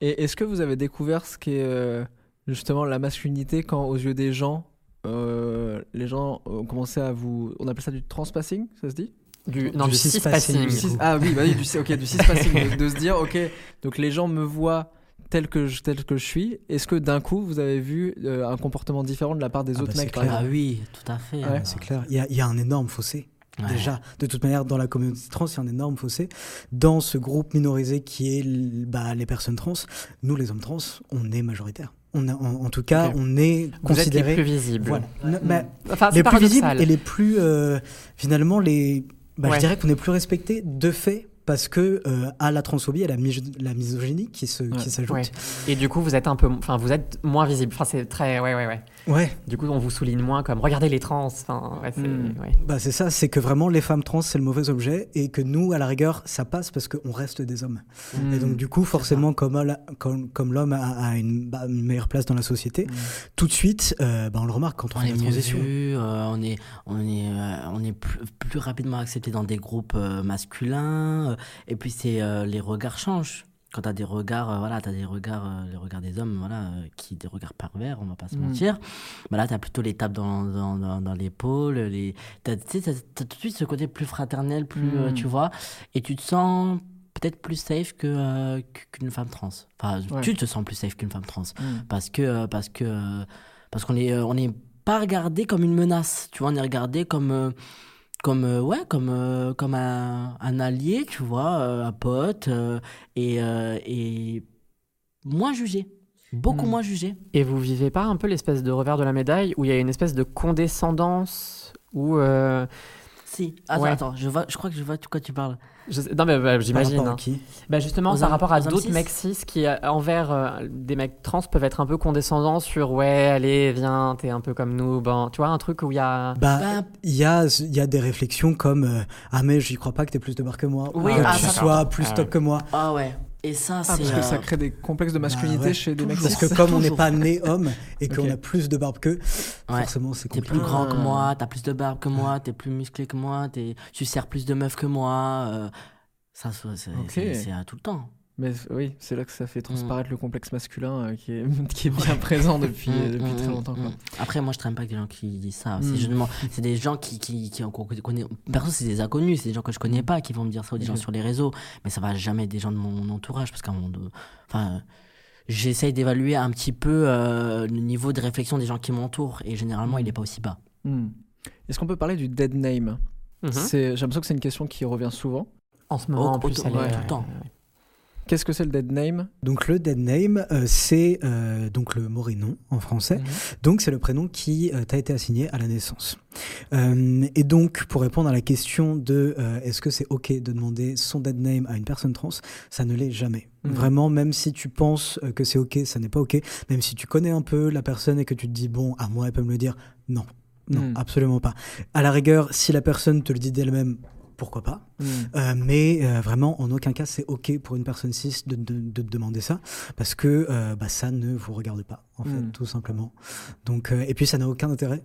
Et est-ce que vous avez découvert ce qu'est euh, justement la masculinité quand, aux yeux des gens, euh, les gens ont commencé à vous. On appelle ça du transpassing, ça se dit? Du, non, Du du cispassing, Cis- Ah oui, bah oui, du, ok, du cispassing. de, de se dire, ok, donc les gens me voient tel que je, tel que je suis. Est-ce que d'un coup, vous avez vu euh, un comportement différent de la part des Ah autres bah, c'est mecs. Ah oui, tout à fait. Ouais. hein. C'est clair. Il y a, il y a un énorme fossé. Ouais. Déjà, de toute manière, dans la communauté trans, il y a un énorme fossé. Dans ce groupe minorisé qui est bah, les personnes trans, nous, les hommes trans, on est majoritaires. On a, en, en tout cas, on est êtes les considérés. plus visibles. Voilà. Enfin, les plus visibles et les plus euh, finalement les bah, Ouais. je dirais qu'on est plus respecté de fait parce que euh, à la transphobie à la, la misogynie qui se Ouais. qui s'ajoute Ouais. Et du coup, vous êtes un peu, enfin, vous êtes moins visible. Enfin, c'est très, ouais, ouais, ouais. ouais Du coup, on vous souligne moins comme, regardez les trans. Enfin, ouais, c'est, Mm. ouais. bah c'est ça c'est que vraiment les femmes trans c'est le mauvais objet et que nous à la rigueur ça passe parce qu'on reste des hommes Mm. et donc du coup forcément comme ol- comme, comme l'homme a, a une, bah, une meilleure place dans la société Mm. tout de suite euh, bah, on le remarque quand on, est la mieux transition vu, euh, on est, on est, euh, on est plus, plus rapidement accepté dans des groupes euh, masculins. Euh, et puis c'est euh, les regards changent. Quand t'as des regards, euh, voilà, t'as des regards, euh, les regards des hommes, voilà, euh, qui des regards pervers, on va pas se Mm. mentir. Bah là, t'as plutôt les tapes dans, dans, dans, dans l'épaule, les, t'as, tout de suite ce côté plus fraternel, plus, Mm. tu vois, et tu te sens peut-être plus safe que qu'une femme trans. Enfin, Ouais. tu te sens plus safe qu'une femme trans Mm. parce que parce que parce qu'on est on n'est pas regardé comme une menace tu vois on est regardé comme comme euh, ouais comme euh, comme un, un allié tu vois euh, un pote euh, et et moins jugé beaucoup Mm. moins jugé Et vous vivez pas un peu l'espèce de revers de la médaille où il y a une espèce de condescendance où Si. Attends, Ouais. attends, je, vois, je crois que je vois de quoi tu parles. Je sais- Non, mais bah, j'imagine. rapport à hein. qui Bah, justement, hommes- rapport à d'autres mecs cis qui, euh, envers euh, des mecs trans, peuvent être un peu condescendants sur ouais, allez, viens, t'es un peu comme nous. Bon, tu vois, un truc où il y a. Bah, Bah, il y a, il y a des réflexions comme euh, Ah, mais j'y crois pas que t'aies plus de barres que moi. Oui, ou que ah, tu ça, sois plus Ah, top que moi. Ah ouais. Et ça, Ah, c'est. parce que ça crée des complexes de masculinité Bah ouais. chez des mecs Parce que comme on n'est pas né homme et qu'on a plus de barbe qu'eux, Ouais. forcément c'est T'es compliqué. plus grand que Ah. moi, t'as plus de barbe que moi, t'es plus musclé que moi, t'es- tu sers plus de meufs que moi. euh, ça, c'est c'est- Ok. c'est- c'est à tout le temps. Mais oui, c'est là que ça fait Mm. transparaître le complexe masculin euh, qui, est, qui est bien présent depuis, Mm, depuis mm, très mm, longtemps. Quoi. Après, moi, je traîne pas avec des gens qui disent ça. C'est des gens qui, qui, qui, connaît. Perso, c'est des inconnus, c'est des gens que je connais pas qui vont me dire ça ou des gens sur les réseaux. Mais ça va jamais être des gens de mon entourage parce qu'à un moment donné- Enfin. J'essaye d'évaluer un petit peu euh, le niveau de réflexion des gens qui m'entourent et généralement il est pas aussi bas. Est-ce qu'on peut parler du dead name? C'est- J'ai l'impression que c'est une question qui revient souvent. En ce moment, en plus, elle ouais, est. tout le temps. Qu'est-ce que c'est le dead name? Donc le dead name, euh, c'est euh, donc le morénon en français. Mhm. Donc c'est le prénom qui euh, t'a été assigné à la naissance. Et donc pour répondre à la question de est-ce que c'est ok de demander son dead name à une personne trans, ça ne l'est jamais. Mhm. Vraiment, même si tu penses que c'est ok, ça n'est pas ok. Même si tu connais un peu la personne et que tu te dis bon, à moi elle peut me le dire, non, non, Mhm. absolument pas. À la rigueur, si la personne te le dit d'elle-même, pourquoi pas Mm. euh, mais euh, vraiment, en aucun cas, c'est OK pour une personne cis de, de, de te demander ça, parce que euh, bah, ça ne vous regarde pas, en fait, Mm. tout simplement. Donc, euh, et puis, ça n'a aucun intérêt.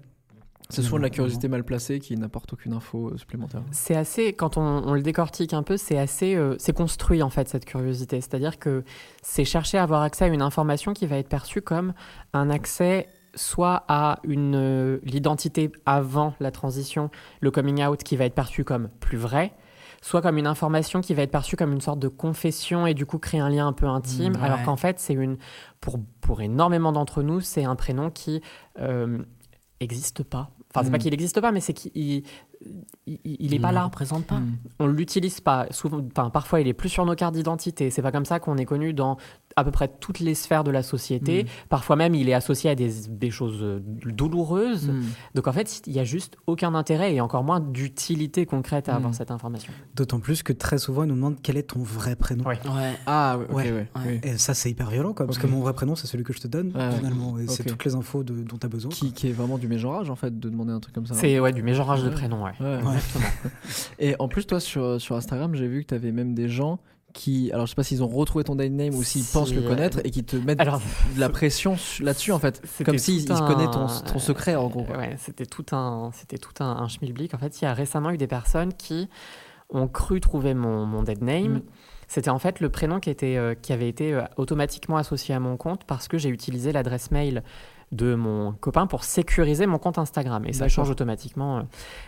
C'est souvent de la curiosité mal placée qui n'apporte aucune info supplémentaire. C'est assez, quand on, on le décortique un peu, c'est assez, euh, c'est construit en fait cette curiosité. C'est-à-dire que c'est chercher à avoir accès à une information qui va être perçue comme un accès soit à une euh, l'identité avant la transition, le coming out qui va être perçu comme plus vrai, soit comme une information qui va être perçue comme une sorte de confession et du coup créer un lien un peu intime, Mmh, alors qu'en fait c'est une, pour pour énormément d'entre nous, c'est un prénom qui euh, existe pas. Enfin, c'est pas Mm. qu'il n'existe pas, mais c'est qu'il il, il- il est pas ne là. représente pas. Mm. On l'utilise pas. Souvent, enfin, parfois, il est plus sur nos cartes d'identité. C'est pas comme ça qu'on est connu dans à peu près toutes les sphères de la société. Mm. Parfois même, il est associé à des, des choses euh, douloureuses. Mm. Donc en fait, il y a juste aucun intérêt et encore moins d'utilité concrète à avoir Mm. cette information. D'autant plus que très souvent, ils nous demandent quel est ton vrai prénom. Ouais. Ouais. Ah, ouais, ok, Ouais. ouais, Ouais. oui. Et ça, c'est hyper violent, quoi, parce que mon vrai prénom, c'est celui que je te donne, Ouais. finalement. C'est toutes les infos de- dont tu as besoin. Qui, qui est vraiment du mégenrage en fait de demander un truc comme ça. C'est ouais, du mégenrage de Ouais. Ouais. Ouais. Et en plus, toi, sur, sur Instagram, j'ai vu que tu avais même des gens qui. Alors, je sais pas s'ils ont retrouvé ton dead name ou s'ils pensent le connaître et qui te mettent Alors, de la pression su- là-dessus, en fait. Comme s'ils ils un- connaissent ton, ton secret, en gros. Ouais, c'était tout un, c'était tout un, un schmilblick. En fait, il y a récemment eu des personnes qui ont cru trouver mon, mon dead name. Mm. C'était en fait le prénom qui, était, euh, qui avait été euh, automatiquement associé à mon compte parce que j'ai utilisé l'adresse mail de mon copain pour sécuriser mon compte Instagram. Et ça change automatiquement. euh.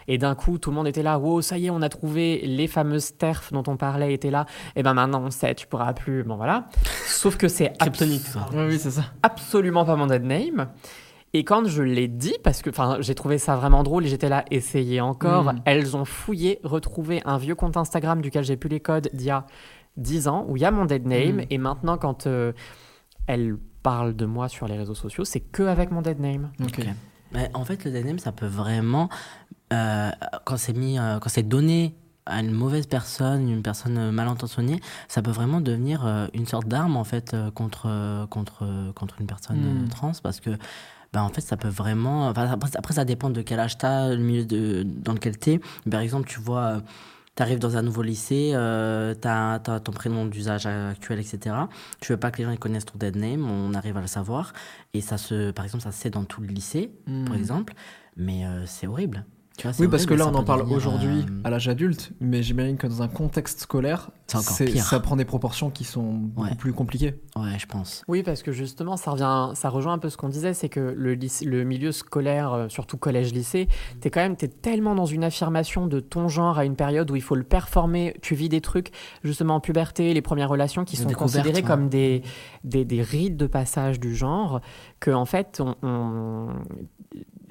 Et d'un coup, tout le monde était là. Wow, ça y est, on a trouvé les fameuses TERF dont on parlait étaient là. Et ben maintenant, on sait, tu pourras plus. Bon, voilà. Sauf que c'est oui, ça. absolument pas mon dead name. Et quand je l'ai dit, parce que j'ai trouvé ça vraiment drôle et j'étais là, essayez encore, Mm. elles ont fouillé, retrouvé un vieux compte Instagram duquel j'ai plus les codes d'il y a 10 ans, où il y a mon dead name. Mm. Et maintenant, quand euh, elles parlent de moi sur les réseaux sociaux, c'est que avec mon dead name. Ok. Ok. Mais en fait, le dead name, ça peut vraiment, euh, quand c'est mis, euh, quand c'est donné à une mauvaise personne, une personne mal intentionnée, ça peut vraiment devenir euh, une sorte d'arme en fait euh, contre euh, contre euh, contre une personne Mm. euh, trans parce que bah, en fait ça peut vraiment enfin, après, après, ça dépend de quel âge t'as le milieu de, dans lequel t'es par exemple tu vois tu arrives dans un nouveau lycée, euh, tu as, ton prénom d'usage actuel, etc. Tu veux pas que les gens ils connaissent ton dead name, on arrive à le savoir. Et ça se, par exemple, ça se sait dans tout le lycée, par Mm. exemple. Mais euh, c'est horrible. Vois, Oui, parce que là, on en parle devenir, aujourd'hui euh, à l'âge adulte, mais j'imagine que dans un contexte scolaire, C'est encore c'est- pire. ça prend des proportions qui sont beaucoup Ouais. plus compliquées. Ouais, je pense. Oui, parce que justement, ça, revient, ça rejoint un peu ce qu'on disait, c'est que le, milieu scolaire, euh, surtout collège-lycée, t'es quand même t'es tellement dans une affirmation de ton genre à une période où il faut le performer. Tu vis des trucs, justement, en puberté, les premières relations qui sont considérées ouais. comme des, des, des rites de passage du genre, que en fait, on, on-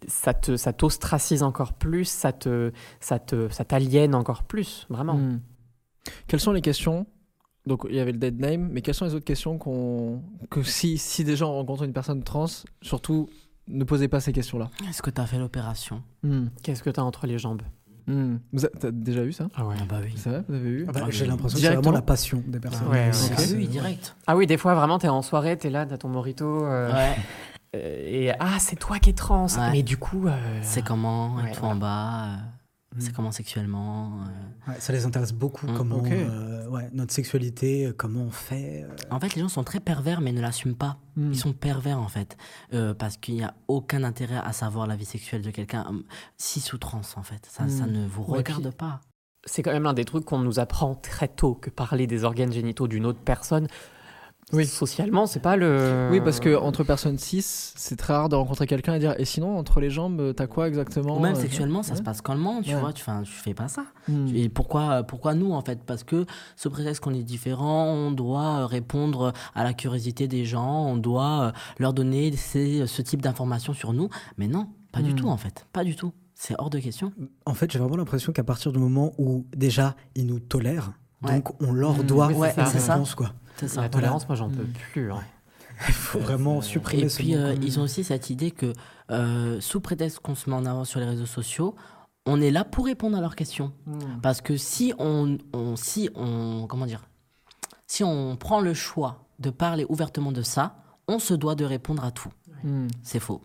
ça te ça t'ostracise encore plus, ça te ça te ça t'aliène encore plus, vraiment. Mm. Quelles sont les questions Donc, il y avait le dead name, mais quelles sont les autres questions qu'on que si, si des gens rencontrent une personne trans, surtout ne posez pas ces questions-là. Est-ce que tu as fait l'opération? Mm. Qu'est-ce que t'as entre les jambes? Hmm. Vous avez t'as déjà eu ça? Ah ouais. Ah bah oui. C'est vrai Vous avez eu? Ah bah, Ah, J'ai l'impression que c'est vraiment directement. la passion des personnes. Ouais, C'est- ouais. Ah oui, direct. Ah oui, des fois, vraiment, t'es en soirée, t'es là, t'as ton morito. euh, Ouais. euh, et ah, c'est toi qui es trans. Ouais. Mais du coup. euh, C'est comment, Ouais, et tout voilà. en bas. euh, Mm. C'est comment sexuellement. euh. Ouais, ça les intéresse beaucoup, Mm, comment ok. euh, ouais, notre sexualité, euh, comment on fait. euh, En fait, les gens sont très pervers, mais ne l'assument pas. Hmm. Ils sont pervers, en fait. Euh, parce qu'il n'y a aucun intérêt à savoir la vie sexuelle de quelqu'un, hum, cis ou trans, en fait. Ça, ça ne vous Ouais, regarde puis- pas. C'est quand même l'un des trucs qu'on nous apprend très tôt que parler des organes génitaux d'une autre personne. Oui. Socialement, c'est pas le. Oui, parce que entre personnes cis, c'est très rare de rencontrer quelqu'un et dire et sinon entre les jambes, t'as quoi exactement Ou même euh, sexuellement, ça ouais. se passe calmement, tu Ouais. vois. Tu, tu fais pas ça. Hmm. Et pourquoi, pourquoi nous, en fait? Parce que, sous prétexte qu'on est différent, on doit euh, répondre à la curiosité des gens, on doit euh, leur donner ces- ce type d'informations sur nous. Mais non, pas du Hmm. tout, en fait. Pas du tout. C'est hors de question. En fait, j'ai vraiment l'impression qu'à partir du moment où déjà ils nous tolèrent, Ouais. donc on leur Mm, doit oui, c'est ouais, ça. ça. réponse, quoi. C'est ça. La tolérance, moi, j'en peux Mm. plus. hein. Il faut vraiment supprimer Et ce puis, euh, ils ont aussi cette idée que, euh, sous prétexte qu'on se met en avant sur les réseaux sociaux, on est là pour répondre à leurs questions. Parce que si on, on- si on, comment dire, si on prend le choix de parler ouvertement de ça, on se doit de répondre à tout. C'est faux.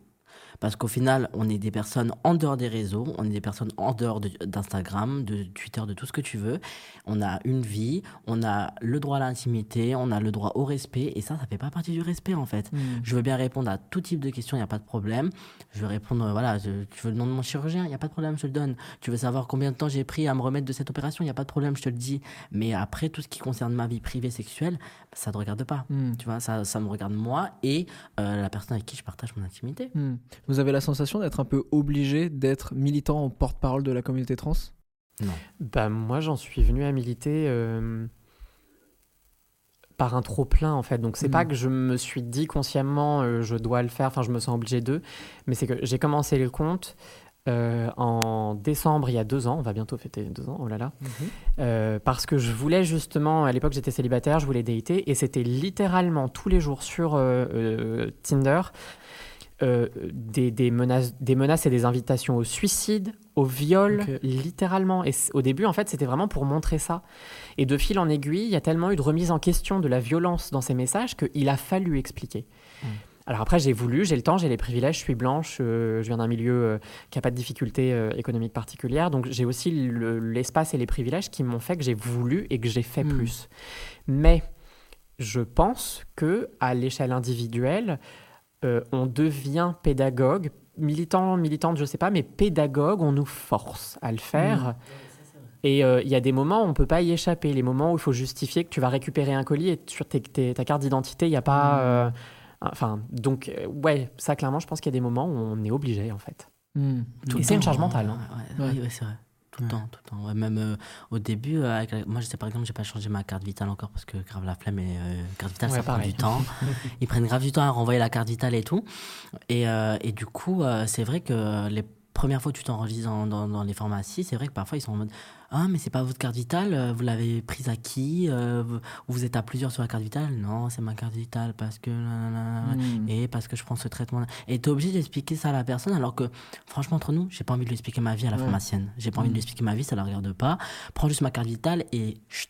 Parce qu'au final, on est des personnes en dehors des réseaux, on est des personnes en dehors de- d'Instagram, de, Twitter, de tout ce que tu veux. On a une vie, on a le droit à l'intimité, on a le droit au respect, et ça, ça fait pas partie du respect en fait. Hmm. Je veux bien répondre à tout type de questions, il n'y a pas de problème. Je veux répondre, voilà, je- tu veux le nom de mon chirurgien, il n'y a pas de problème, je te le donne. Tu veux savoir combien de temps j'ai pris à me remettre de cette opération, il n'y a pas de problème, je te le dis. Mais après, tout ce qui concerne ma vie privée sexuelle, ça ne te regarde pas. Hmm. Tu vois, ça, ça me regarde moi et euh, la personne avec qui je partage mon intimité. Hmm. Vous avez la sensation d'être un peu obligé d'être militant en porte-parole de la communauté trans? Bah, moi, j'en suis venu à militer euh, par un trop-plein, en fait. Donc, c'est Mm. pas que je me suis dit consciemment, euh, je dois le faire, enfin, je me sens obligé d'eux, mais c'est que j'ai commencé le compte euh, en décembre, il y a deux ans. On va bientôt fêter deux ans, oh là là. Euh, parce que je voulais justement, à l'époque j'étais célibataire, je voulais dater, et c'était littéralement tous les jours sur euh, euh, Tinder euh, des, des menaces, des menaces et des invitations au suicide, au viol, littéralement. Et au début, en fait, c'était vraiment pour montrer ça. Et de fil en aiguille, il y a tellement eu de remise en question de la violence dans ces messages qu'il a fallu expliquer. Alors après, j'ai voulu, j'ai le temps, j'ai les privilèges, je suis blanche, euh, je viens d'un milieu euh, qui n'a pas de difficultés euh, économiques particulières, donc j'ai aussi le- l'espace et les privilèges qui m'ont fait que j'ai voulu et que j'ai fait Mm. plus. Mais je pense que à l'échelle individuelle, euh, on devient pédagogue, militant, militante, je sais pas, mais pédagogue, on nous force à le faire. Et euh, il y a des moments où on peut pas y échapper, les moments où il faut justifier que tu vas récupérer un colis et sur tes- tes- ta carte d'identité, il n'y a pas... euh, Enfin, donc, euh, ouais, ça, clairement, je pense qu'il y a des moments où on est obligé, en fait. Tout Et le c'est une charge hein, mentale, hein. ouais, Ouais. oui, ouais, c'est vrai. Tout le Ouais. temps, tout le temps. Ouais, même euh, au début, euh, avec la- moi, je sais par exemple, j'ai pas changé ma carte vitale encore parce que grave la flemme et euh, carte vitale, Ouais, ça prend du temps. Ils prennent grave du temps à renvoyer la carte vitale et tout. Et, euh, et du coup, c'est vrai que les premières fois que tu t'enregistres dans, dans, dans les pharmacies, c'est vrai que parfois ils sont en mode Ah, mais c'est pas votre carte vitale, euh, vous l'avez prise à qui Euh, vous, êtes à plusieurs sur la carte vitale? Non, c'est ma carte vitale parce que. Hmm. et parce que je prends ce traitement et t'es obligé d'expliquer ça à la personne alors que franchement entre nous j'ai pas envie de lui expliquer ma vie à la Ouais. pharmacienne j'ai pas envie de lui expliquer ma vie ça la regarde pas prends juste ma carte vitale et chut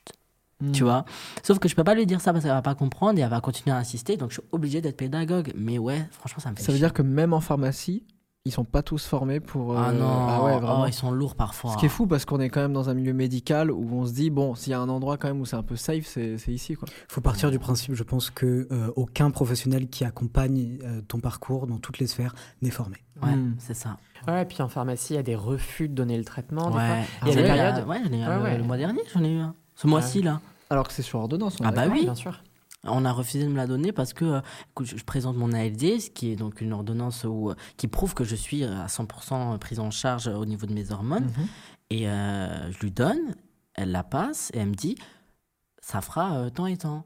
Hmm. tu vois? Sauf que je peux pas lui dire ça parce qu'elle va pas comprendre et elle va continuer à insister donc je suis obligé d'être pédagogue mais ouais franchement ça me fait Ça veut chier. dire que même en pharmacie, ils sont pas tous formés pour. ah euh, non Ah ouais, oh, vraiment. ils sont lourds parfois Ce qui est fou parce qu'on est quand même dans un milieu médical où on se dit bon s'il y a un endroit quand même où c'est un peu safe c'est c'est ici quoi. faut partir du principe, je pense, que euh, aucun professionnel qui accompagne euh, ton parcours dans toutes les sphères n'est formé. ouais Mm. c'est ça Ouais, et puis en pharmacie, il y a des refus de donner le traitement. des fois. ouais Il y a J'en des périodes- euh, ouais j'en ai eu ouais. le mois dernier j'en ai eu un ce mois-ci là Alors que c'est sur ordonnance. on Ah bah oui. bien sûr. On a refusé de me la donner parce que euh, écoute, je, je présente mon ALD, ce qui est donc une ordonnance où, euh, qui prouve que je suis euh, à 100% prise en charge au niveau de mes hormones. Mhm. Et euh, je lui donne, elle la passe et elle me dit ça fera euh, tant et tant.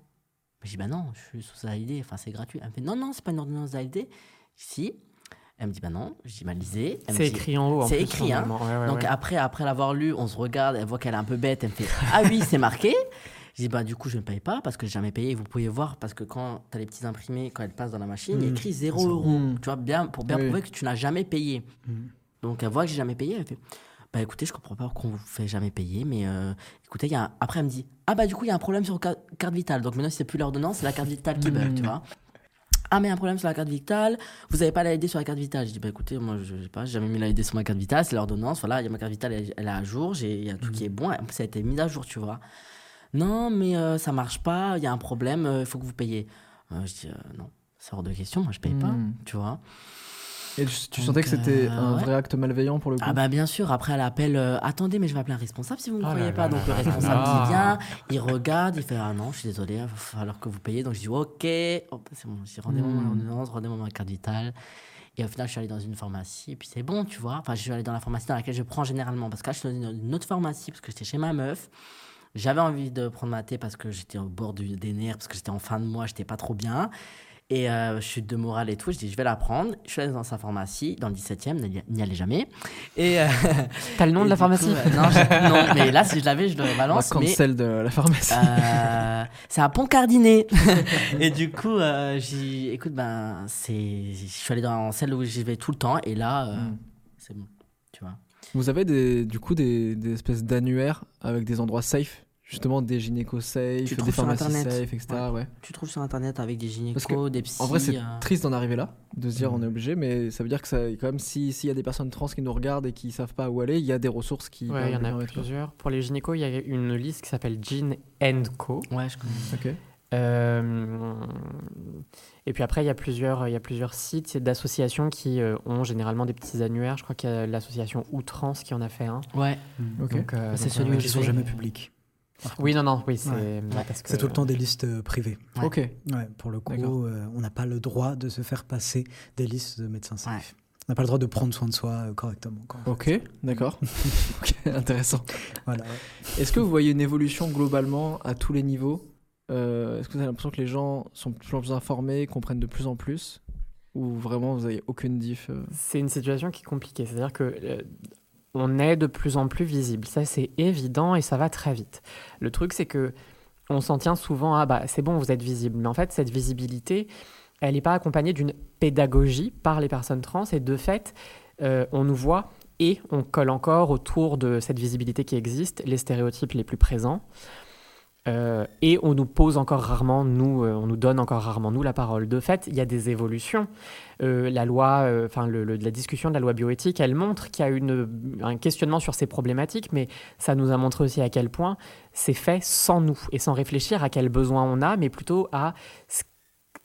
Je dis bah non, je suis sous ALD, enfin c'est gratuit. Elle me fait non, non, c'est pas une ordonnance ALD. Si. Elle me dit bah non, je dis bah lisez. C'est dit, écrit en haut. C'est écrit, hein. normalement. Ouais, ouais, donc ouais. après, après l'avoir lu, on se regarde, elle voit qu'elle est un peu bête, elle me fait Ah oui, c'est marqué. Je dis bah du coup je ne paye pas parce que j'ai jamais payé. Vous pouvez voir parce que quand tu as les petits imprimés, quand elles passent dans la machine, il y a Mm. écrit 0 Zéro. euros. Mm. Tu vois, bien, pour bien Oui. prouver que tu n'as jamais payé. Mm. Donc elle voit que j'ai jamais payé, elle fait bah écoutez, je comprends pas pourquoi on vous fait jamais payer, mais euh, écoutez, il y a un- après elle me dit, ah bah du coup il y a un problème sur ca- carte vitale, donc maintenant si c'est plus l'ordonnance, c'est la carte vitale qui bug, tu vois. Ah mais il y a un problème sur la carte vitale, vous avez pas la ID sur la carte vitale. Je dis bah écoutez, moi je sais pas, jamais mis la ID sur ma carte vitale, c'est l'ordonnance, voilà, il y a ma carte vitale, elle, elle est à jour, il y a tout qui est bon, ça a été mis à jour, tu vois. Non mais euh, ça marche pas, il y a un problème, il faut que vous payiez. Euh, je dis euh, non, c'est hors de question, moi je paye pas, Mm. tu vois. Et tu, sentais que c'était euh, un ouais. vrai acte malveillant pour le coup Ah bah bien sûr, après elle appelle, euh, attendez mais je vais appeler un responsable si vous ne me Oh croyez pas. là Donc le là responsable là. qui vient, il regarde, il fait ah non je suis désolé, il va falloir que vous payiez. Donc je dis ok, c'est bon, je dis rendez-moi mon Hmm. ordonnance, rendez-moi ma carte vitale. Et au final je suis allé dans une pharmacie et puis c'est bon tu vois. Enfin je suis allé dans la pharmacie dans laquelle je prends généralement parce que là je suis dans une autre pharmacie parce que j'étais chez ma meuf. J'avais envie de prendre ma thé parce que j'étais au bord du, des nerfs, parce que j'étais en fin de mois, j'étais pas trop bien. Et euh, chute de morale et tout, je dis je vais la prendre. Je suis allé dans sa pharmacie, dans le 17e, n'y n'y allez jamais. Et euh, T'as le nom de la pharmacie coup, euh, non, je- non, mais là si je l'avais, je le La balance. mais cancel de la pharmacie. euh, c'est à Pont-Cardinet. et du coup, euh, j'ai écoute, ben, c'est, je suis allé dans celle où j'y vais tout le temps, et là, euh, Mm. c'est bon, tu vois. Vous avez des, du coup des, des espèces d'annuaires avec des endroits safe, justement des gynécos safe, Tu des trouves sur pharmacies Internet. safe, etc. Ouais. Ouais. Tu trouves sur internet avec des gynécos, Parce que, des psys. En vrai, c'est euh, triste d'en arriver là, de se dire Mm. on est obligé, mais ça veut dire que ça, quand même, si- s'il y a des personnes trans qui nous regardent et qui savent pas où aller, il y a des ressources qui. Ouais, il y en a plusieurs. Pour les gynécos, il y a une liste qui s'appelle Gene Co. Ouais, je connais. Ok. Euh, et puis après, il y a plusieurs, il y a plusieurs sites d'associations qui euh, ont généralement des petits annuaires. Je crois qu'il y a l'association Outrance qui en a fait un. Ouais, Ok. Donc, euh, C'est celui qui sont jamais publics. Oui, non, non, oui, c'est Ouais. tout le temps des listes euh, privées. Ouais. Ok. Ouais, pour le D'accord. coup, euh, on n'a pas le droit de se faire passer des listes de médecins safe. On n'a pas le droit de prendre soin de soi euh, correctement. quoi. Ok, d'accord. ok, intéressant. Voilà. Est-ce que vous voyez une évolution globalement à tous les niveaux Euh, Est-ce que vous avez l'impression que les gens sont de plus en plus informés, comprennent de plus en plus Ou vraiment vous n'avez aucune diff euh C'est une situation qui est compliquée. C'est-à-dire que euh, on est de plus en plus visible. Ça, c'est évident et ça va très vite. Le truc, c'est que on s'en tient souvent à bah, c'est bon, vous êtes visible. Mais en fait, cette visibilité, elle n'est pas accompagnée d'une pédagogie par les personnes trans. Et de fait, euh, on nous voit et on colle encore autour de cette visibilité qui existe les stéréotypes les plus présents. Euh, et on nous pose encore rarement, nous, euh, on nous donne encore rarement, nous, la parole. De fait, il y a des évolutions. Euh, la loi, enfin, la discussion de la loi bioéthique, elle montre qu'il y a une, un questionnement sur ces problématiques, mais ça nous a montré aussi à quel point c'est fait sans nous et sans réfléchir à quel besoin on a, mais plutôt à ce-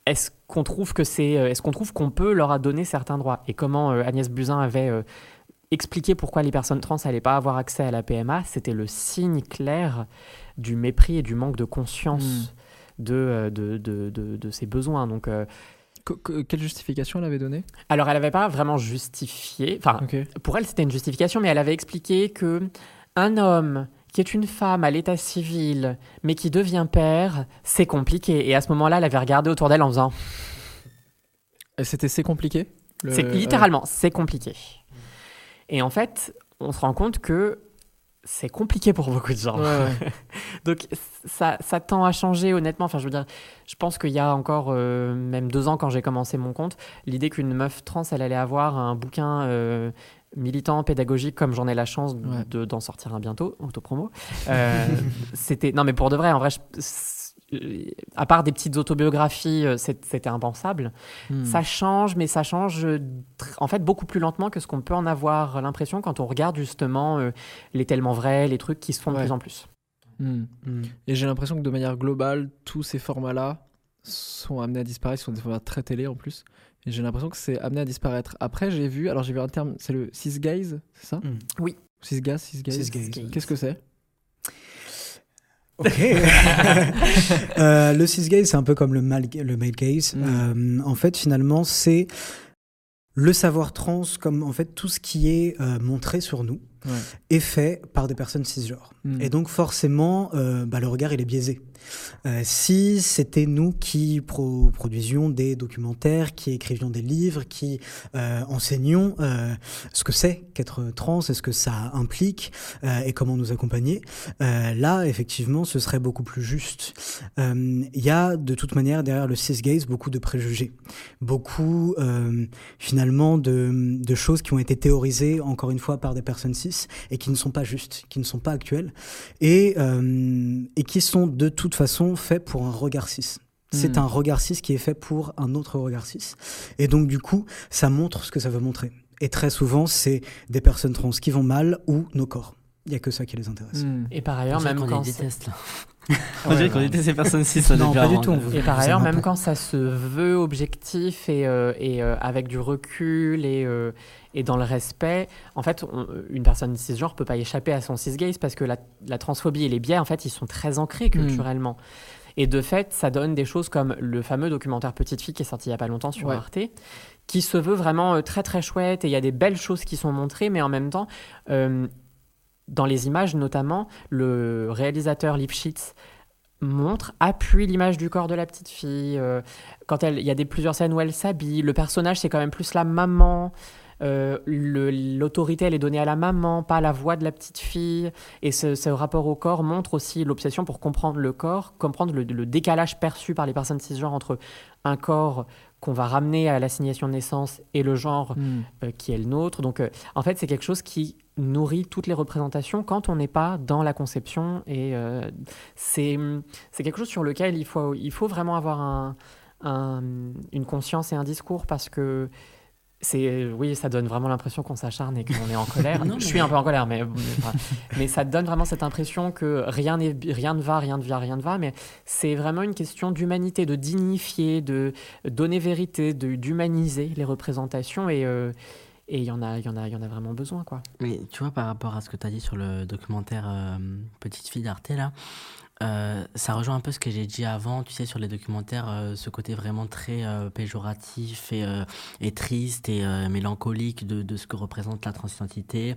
est-ce qu'on trouve que c'est, est-ce qu'on trouve qu'on peut leur donner certains droits et comment Agnès Buzyn avait euh, expliqué pourquoi les personnes trans n'allaient pas avoir accès à la PMA, c'était le signe clair du mépris et du manque de conscience de, euh, de, de, de- de ces besoins. Donc, euh, Que- que- Quelle justification elle avait donnée? alors, elle n'avait pas vraiment justifié. Enfin, pour elle, c'était une justification, mais elle avait expliqué que un homme qui est une femme à l'état civil, mais qui devient père, c'est compliqué. Et à ce moment-là, elle avait regardé autour d'elle en faisant c'était c'est compliqué? Le- C'est littéralement, c'est compliqué. Et en fait, on se rend compte que c'est compliqué pour beaucoup de gens. Ouais, ouais. Donc ça, ça tend à changer honnêtement. Enfin, je veux dire, je pense qu'il y a encore euh, même deux ans quand j'ai commencé mon compte, l'idée qu'une meuf trans, elle allait avoir un bouquin euh, militant, pédagogique, comme j'en ai la chance Ouais. de d'en sortir un bientôt, autopromo. Euh, C'était non mais pour de vrai, en vrai, je- à part des petites autobiographies, euh, c'est- c'était impensable. Hmm. Ça change, mais ça change euh, en fait beaucoup plus lentement que ce qu'on peut en avoir l'impression quand on regarde justement euh, les tellement vrais, les trucs qui se font de plus en plus. Hmm. Mm. Et j'ai l'impression que de manière globale, tous ces formats-là sont amenés à disparaître, ce sont des formats très télé en plus. Et j'ai l'impression que c'est amené à disparaître. Après, j'ai vu, alors j'ai vu un terme, c'est le cis-gaze, c'est ça? Oui. Cis-gaze, cis-gaze. Cis-gaze. Qu'est-ce que c'est? Ok. Euh, le cis-gaze, c'est un peu comme le, mal, le male gaze. Mm. Euh, en fait, finalement, c'est le savoir trans comme en fait tout ce qui est euh, montré sur nous Ouais. est fait par des personnes cisgenres. Mm. Et donc forcément, euh, bah, le regard il est biaisé. Euh, si c'était nous qui pro- produisions des documentaires, qui écrivions des livres, qui euh, enseignions ce que c'est qu'être trans et ce que ça implique et comment nous accompagner, là effectivement ce serait beaucoup plus juste. Il y a de toute manière derrière le cis-gaze beaucoup de préjugés, beaucoup finalement de, de choses qui ont été théorisées encore une fois par des personnes cis et qui ne sont pas justes, qui ne sont pas actuels et, euh, et qui sont de toute façon faits pour un regard cis. C'est Hmm. un regard cis qui est fait pour un autre regard cis. Et donc, du coup, ça montre ce que ça veut montrer. Et très souvent, c'est des personnes trans qui vont mal ou nos corps. Il n'y a que ça qui les intéresse. Hmm. Et par ailleurs, On même quand les c'est- déteste là. Ouais, On dirait qu'on déteste ces personnes cis. au Non, pas du tout, on vous- Et par ailleurs, même pas- quand ça se veut objectif et, euh, et euh, avec du recul et, euh, et dans le respect, en fait, on- une personne cisgenre peut pas échapper à son cisgaze parce que la, la transphobie et les biais, en fait, ils sont très ancrés culturellement. Et de fait, ça donne des choses comme le fameux documentaire Petite fille qui est sorti il y a pas longtemps sur Ouais. Arte, qui se veut vraiment euh, très très chouette et il y a des belles choses qui sont montrées, mais en même temps, euh, dans les images notamment, le réalisateur Lipschitz montre, appuie l'image du corps de la petite fille. euh, quand elle, il y a des plusieurs scènes où elle s'habille, le personnage c'est quand même plus la maman. Euh, L'autorité, elle est donnée à la maman, pas à la voix de la petite fille. Et ce, ce rapport au corps montre aussi l'obsession pour comprendre le corps, comprendre le, le décalage perçu par les personnes cisgenres entre un corps qu'on va ramener à l'assignation de naissance et le genre Hmm. euh, qui est le nôtre. Donc, euh, en fait, c'est quelque chose qui nourrit toutes les représentations quand on n'est pas dans la conception. Et euh, c'est c'est quelque chose sur lequel il faut, il faut vraiment avoir un, un- une conscience et un discours parce que. C'est, oui, ça donne vraiment l'impression qu'on s'acharne et qu'on est en colère. Non, Je suis un peu en colère, mais, mais ça donne vraiment cette impression que rien, n'est- rien ne va, rien ne vient, rien ne va. Mais c'est vraiment une question d'humanité, de dignifier, de donner vérité, de, d'humaniser les représentations. Et euh, et il y en a, il y en a, il y en a vraiment besoin, quoi. Mais tu vois, par rapport à ce que tu as dit sur le documentaire euh, Petite fille d'Arte, là, euh, ça rejoint un peu ce que j'ai dit avant, tu sais, sur les documentaires, euh, ce côté vraiment très euh, péjoratif et, et triste et mélancolique de, de ce que représente la transidentité.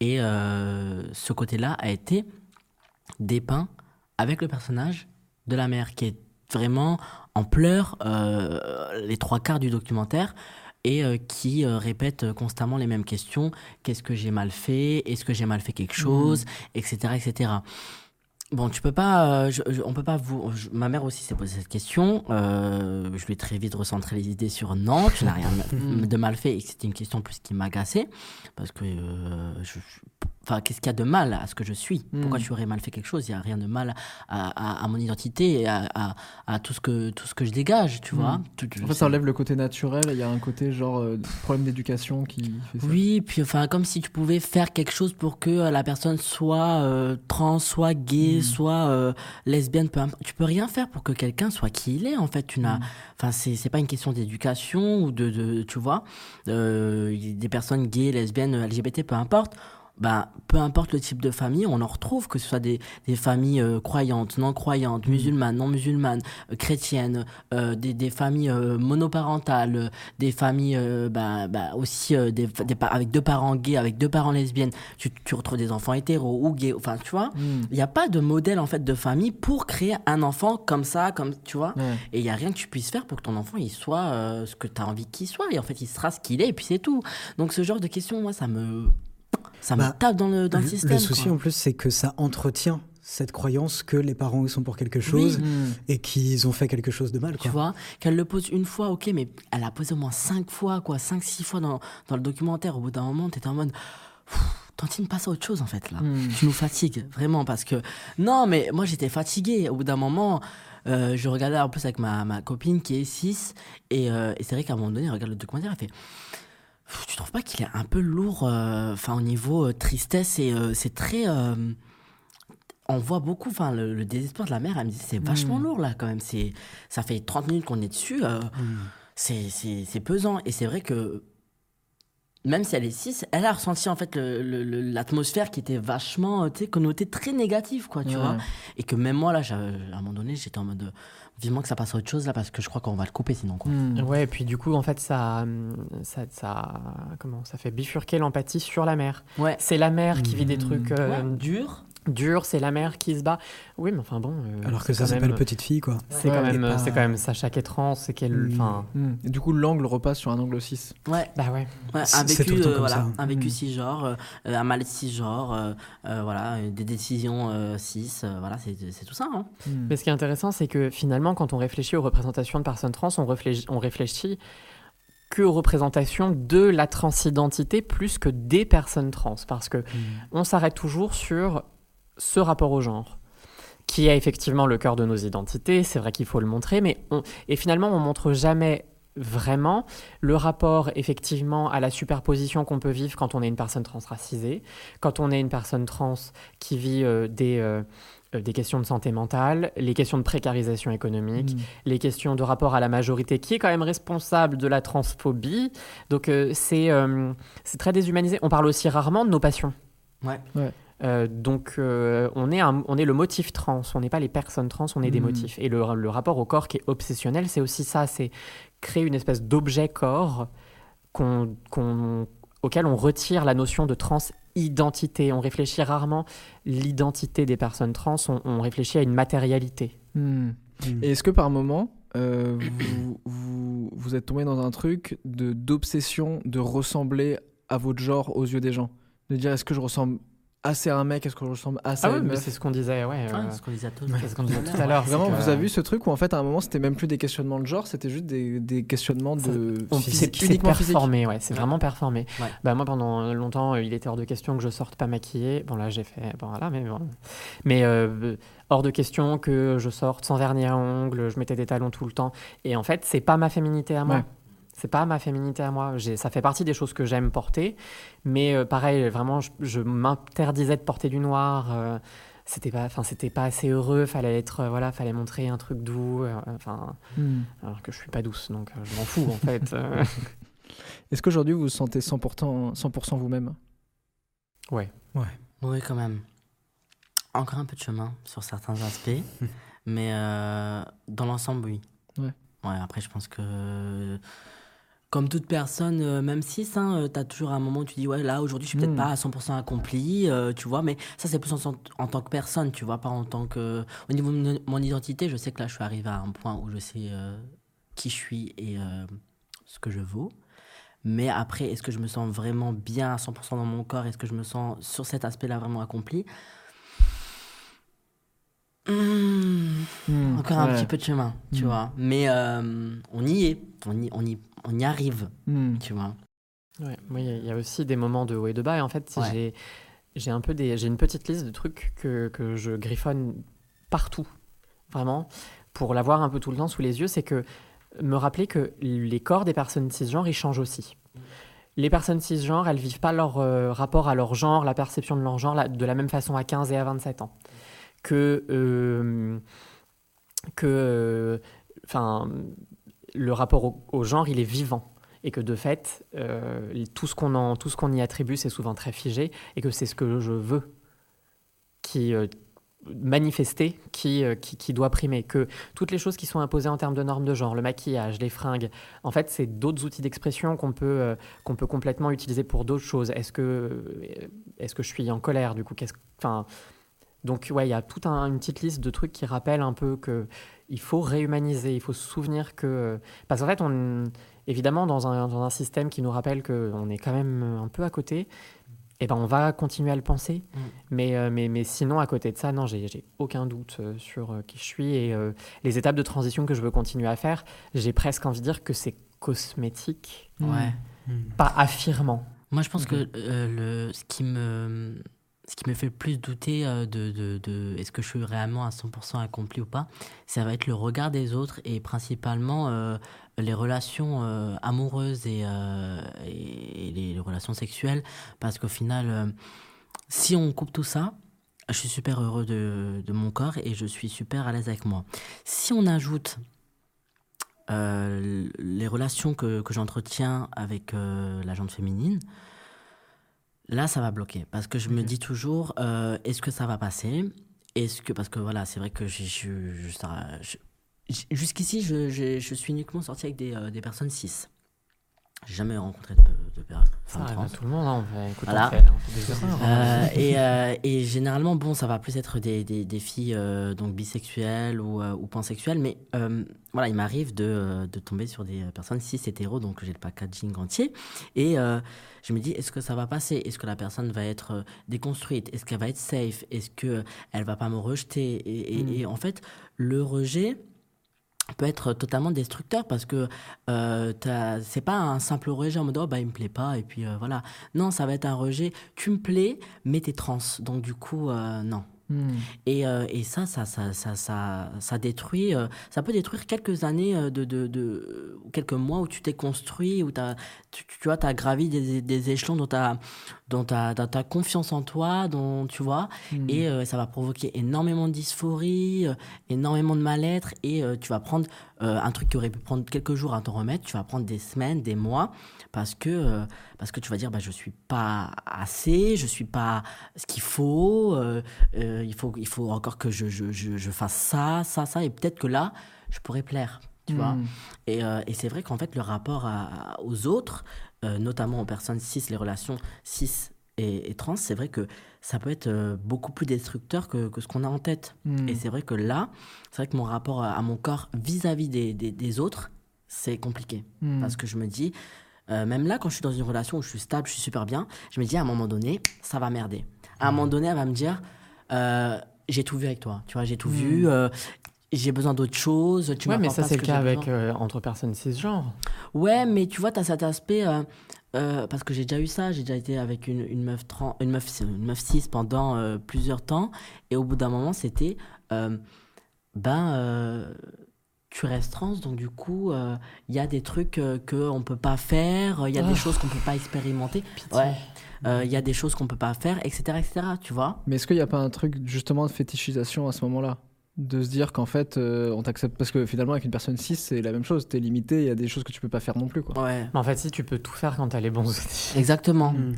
Et ce côté-là a été dépeint avec le personnage de la mère, qui est vraiment en pleurs les trois quarts du documentaire et euh, qui euh, répète constamment les mêmes questions. Qu'est-ce que j'ai mal fait? Est-ce que j'ai mal fait quelque chose? Etc. etc. Bon, tu peux pas, euh, je- je- on peut pas vous. je- ma mère aussi s'est posé cette question. euh, je lui ai très vite recentré les idées sur non, tu n'as rien de mal fait et que c'était une question plus qui m'agaçait parce que, euh, je- je- enfin, qu'est-ce qu'il y a de mal à ce que je suis? Pourquoi Mm. tu aurais mal fait quelque chose? Il y a rien de mal à, à- à mon identité et à, tout ce que tout ce que je dégage, tu vois? Mm. Tout- En fait, ça enlève le côté naturel il y a un côté genre euh, problème d'éducation qui fait ça. Oui, puis enfin, comme si tu pouvais faire quelque chose pour que euh, la personne soit euh, trans, soit gay, soit euh, lesbienne, peu importe. Tu peux rien faire pour que quelqu'un soit qui il est, en fait. Tu n'as, enfin, c'est, c'est pas une question d'éducation ou de, de tu vois, des personnes gays, lesbiennes, LGBT, peu importe. Ben, peu importe le type de famille, on en retrouve, que ce soit des, des familles euh, croyantes, non croyantes, musulmanes, non musulmanes, euh, chrétiennes, euh, des, des familles monoparentales, des familles ben, ben, aussi des, des avec deux parents gays, avec deux parents lesbiennes. Tu, tu retrouves des enfants hétéros ou gays, enfin, tu vois. Hmm. Il n'y a pas de modèle en fait de famille pour créer un enfant comme ça, comme tu vois. Ouais. Et il n'y a rien que tu puisses faire pour que ton enfant il soit ce que tu as envie qu'il soit. Et en fait, il sera ce qu'il est et puis c'est tout. Donc ce genre de questions, moi, ça me, ça me Bah, tape dans le, dans le Le- système. Le souci quoi. en plus, c'est que ça entretient cette croyance que les parents ils sont pour quelque chose Hmm. et qu'ils ont fait quelque chose de mal. Tu Quoi. vois, qu'elle le pose une fois, ok, mais elle a posé au moins cinq fois, quoi, cinq, six fois dans, dans le documentaire. Au bout d'un moment, t'étais en mode, Tantine, passe à autre chose en fait là. Hmm. Tu nous fatigues vraiment parce que non, mais moi j'étais fatigué. Au bout d'un moment, euh, je regardais en plus avec ma, ma copine qui est 6 et, euh, et c'est vrai qu'à un moment donné, elle regarde le documentaire, elle fait. Tu trouves pas qu'il est un peu lourd, euh, enfin au niveau euh, tristesse et euh, c'est très. on voit beaucoup, enfin le, le désespoir de la mère. Elle me dit c'est vachement Mm. lourd là quand même. C'est ça fait 30 minutes qu'on est dessus. c'est- c'est c'est pesant et c'est vrai que même si elle est 6, elle a ressenti en fait l'atmosphère qui était vachement euh, tu sais, connotée très négative quoi, tu Ouais. vois. Et que même moi là, j'avais- à un moment donné, j'étais en mode euh, vivement que ça passe à autre chose là parce que je crois qu'on va le couper sinon quoi. Hmm. Ouais, et puis du coup, en fait, ça, ça, ça, comment, ça fait bifurquer l'empathie sur la mère. Ouais. C'est la mère qui vit des Mhm. trucs euh, Ouais, dur. c'est la mère qui se bat. Oui, mais enfin bon. euh, Alors que c'est ça s'appelle même- petite fille, quoi. C'est Ouais, quand, même, pas- c'est quand même Sacha qui est trans, c'est qu'elle. Mm. Enfin. Et du coup, l'angle repasse sur un angle 6. Ouais. Bah ouais. Ouais, C'est- un c'est vécu, euh, voilà, ça. un vécu Mm. cisgenre, euh, euh, un mal cisgenre, euh, euh, voilà, euh, des décisions euh, cis, euh, voilà, c'est c'est tout ça. Hein. Hmm. Mais ce qui est intéressant, c'est que finalement, quand on réfléchit aux représentations de personnes trans, on réfléchit, on réfléchit que représentation de la transidentité plus que des personnes trans parce que on s'arrête toujours sur ce rapport au genre qui est effectivement le cœur de nos identités, c'est vrai qu'il faut le montrer, mais on, et finalement on montre jamais vraiment le rapport effectivement à la superposition qu'on peut vivre quand on est une personne transracisée, quand on est une personne trans qui vit euh, des, euh, euh, des questions de santé mentale, les questions de précarisation économique, Mm. les questions de rapport à la majorité qui est quand même responsable de la transphobie. Donc euh, c'est euh, c'est très déshumanisé. On parle aussi rarement de nos passions. Ouais. Ouais. Euh, donc euh, on, est un- on est le motif trans, on n'est pas les personnes trans, on est des Mhm. motifs. Et le, le rapport au corps qui est obsessionnel, c'est aussi ça, c'est créer une espèce d'objet corps qu'on, qu'on- auquel on retire la notion de transidentité. On réfléchit rarement l'identité des personnes trans, on, on réfléchit à une matérialité. Hmm. Et est-ce que par moment, euh, vous, vous, vous êtes tombé dans un truc de, d'obsession de ressembler à votre genre aux yeux des gens? De dire est-ce que je ressemble assez à un mec, est-ce que je ressemble assez Ah à une mais meuf c'est ce qu'on disait, ouais. Ouais, euh, ce qu'on disait à tous. c'est ce qu'on disait tout à l'heure. Vraiment, que- vous avez vu ce truc où en fait à un moment c'était même plus des questionnements de genre, c'était juste des, des questionnements de. On- c'est C'est c'est uniquement physique. performé, ouais, c'est vraiment performé. Ouais. Bah, moi, pendant longtemps, euh, il était hors de question que je sorte pas maquillée. Bon, là, j'ai fait. Bon, voilà, mais bon. Mais euh, hors de question que je sorte sans vernis à ongles, je mettais des talons tout le temps. Et en fait, c'est pas ma féminité à moi. Ouais. C'est pas ma féminité à moi. Ça fait partie des choses que j'aime porter. Mais euh, pareil, vraiment, je, je m'interdisais de porter du noir. euh, c'était pas, enfin, c'était pas assez heureux. Fallait être, euh, voilà, fallait montrer un truc doux. euh, Enfin, Hmm. alors que je suis pas douce, donc euh, je m'en fous en fait. Est-ce qu'aujourd'hui vous vous sentez 100%, 100% vous-même? Ouais. Oui, quand même. Encore un peu de chemin sur certains aspects, mais euh, dans l'ensemble, oui. Ouais. Ouais, après, je pense que. Comme toute personne, euh, même si hein, tu as toujours un moment où tu dis, ouais, là, aujourd'hui, je suis peut-être Mm. pas à 100% accompli, euh, tu vois, mais ça, c'est plus en, en tant que personne, tu vois, pas en tant que. Au niveau de mon- mon identité, je sais que là, je suis arrivé à un point où je sais euh, qui je suis et euh, ce que je vaux. Mais après, est-ce que je me sens vraiment bien à 100% dans mon corps? Est-ce que je me sens sur cet aspect-là vraiment accompli? Hmm, Hmm, Encore un petit peu de chemin, tu Hmm. vois. Mais euh, on y est, on y, on y, on y arrive, Hmm. tu vois. Ouais, il y a- il y, a aussi des moments de haut et de bas. Et en fait, Ouais. j'ai, j'ai un peu des, j'ai une petite liste de trucs que, que je griffonne partout, vraiment, pour l'avoir un peu tout le temps sous les yeux. C'est que me rappeler que les corps des personnes cisgenres, ils changent aussi. Les personnes cisgenres, elles vivent pas leur euh, rapport à leur genre, la perception de leur genre la- de la même façon à 15 et à 27 ans. Que, euh, que, euh, enfin, le rapport au, genre, il est vivant. Et que de fait, euh, tout ce qu'on ce y attribue, c'est souvent très figé, et que c'est ce que je veux qui euh, manifester, qui, euh, qui, qui doit primer, que toutes les choses qui sont imposées en termes de normes de genre, le maquillage, les fringues, en fait, c'est d'autres outils d'expression qu'on peut, euh, qu'on peut complètement utiliser pour d'autres choses. Est-ce que, euh, est-ce que je suis en colère, du coup? Qu'est-ce, donc ouais, il y a toute un- une petite liste de trucs qui rappellent un peu que il faut réhumaniser, il faut se souvenir que parce qu'en fait on évidemment dans un, dans un système qui nous rappelle que on est quand même un peu à côté, et ben on va continuer à le penser. Mm. Mais, euh, mais mais sinon à côté de ça, non, j'ai j'ai aucun doute euh, sur euh, qui je suis et euh, les étapes de transition que je veux continuer à faire, j'ai presque envie de dire que c'est cosmétique, Ouais. pas affirmant. Moi, je pense que euh, le, ce, qui me, ce qui me fait le plus douter euh, de, de, est-ce que je suis réellement à 100% accompli ou pas, ça va être le regard des autres et principalement euh, les relations euh, amoureuses et, les, relations sexuelles. Parce qu'au final, si on coupe tout ça, je suis super heureux de, de mon corps et je suis super à l'aise avec moi. Si on ajoute les relations que, que j'entretiens avec la gente féminine, là, ça va bloquer. Parce que je me dis toujours, euh, est-ce que ça va passer? Est-ce que, parce que voilà, c'est vrai que jusqu'ici, je, je- je suis uniquement sorti avec des, euh, des personnes cis. J'ai jamais rencontré de, de trans. tout le monde, hein, on fait- écoute, on Voilà. fait- on fait des erreurs, hein. Euh, et, euh, et généralement, bon, ça va plus être des, des, des filles euh, donc bisexuelles ou, euh, ou pansexuelles, mais euh, voilà, il m'arrive de, euh, de tomber sur des personnes cis hétéros, donc j'ai le packaging entier, et euh, je me dis, est-ce que ça va passer? Est-ce que la personne va être euh, déconstruite? Est-ce qu'elle va être safe? Est-ce qu'elle va pas me rejeter? Et, et- Mm. et en fait, le rejet, peut être totalement destructeur parce que euh, c'est pas un simple rejet en mode oh bah il me plaît pas et puis euh, voilà. Non ça va être un rejet. Tu me plais mais t'es trans. Donc du coup euh, non Hmm. et, euh, et ça, ça, ça, ça, ça, ça détruit, euh, ça peut détruire quelques années euh, de, de, quelques mois où tu t'es construit, où t'as, tu, tu vois, as gravi des, des échelons dans ta, dans, ta, dans ta confiance en toi, dont, tu vois, Hmm. et ça va provoquer énormément de dysphorie, énormément de mal-être, et tu vas prendre un truc qui aurait pu prendre quelques jours à t'en remettre, tu vas prendre des semaines, des mois, parce que, euh, parce que tu vas dire, bah, je suis pas assez, je suis pas ce qu'il faut, euh, euh, il faut, il faut encore que je, je, je, je fasse ça, ça, ça, et peut-être que là, je pourrais plaire, tu vois. Hmm. Et, euh, et c'est vrai qu'en fait, le rapport à- aux autres, notamment aux personnes cis, les relations cis et, et trans, c'est vrai que ça peut être beaucoup plus destructeur que, que ce qu'on a en tête. Hmm. Et c'est vrai que là, c'est vrai que mon rapport à, à mon corps vis-à-vis des, des, des autres, c'est compliqué. Hmm. Parce que je me dis, euh, même là, quand je suis dans une relation où je suis stable, je suis super bien, je me dis à un moment donné, ça va merder. À un moment donné, elle va me dire, euh, j'ai tout vu avec toi, tu vois, j'ai tout Hmm. vu, euh, j'ai besoin d'autre chose. Tu ouais, mais ça, c'est ce le cas avec, entre personnes cisgenres. Ouais, mais tu vois, tu as cet aspect. euh, parce que j'ai déjà eu ça, j'ai déjà été avec une, une, meuf, tran- une, meuf, une meuf cis pendant euh, plusieurs temps. Et au bout d'un moment, c'était. euh, ben. Euh, tu restes trans, donc du coup, euh, il y a des trucs euh, qu'on ne peut pas faire, il y a Ah. des choses qu'on ne peut pas expérimenter. Ouais. Euh, Il y a des choses qu'on ne peut pas faire, etc., etc., tu vois Mais est-ce qu'il n'y a pas un truc justement de fétichisation à ce moment-là? De se dire qu'en fait, euh, on t'accepte. Parce que finalement, avec une personne cis, c'est la même chose. T'es limité, il y a des choses que tu peux pas faire non plus. Quoi. Ouais. Mais en fait, si tu peux tout faire quand t'as les bons outils. Exactement. Mm.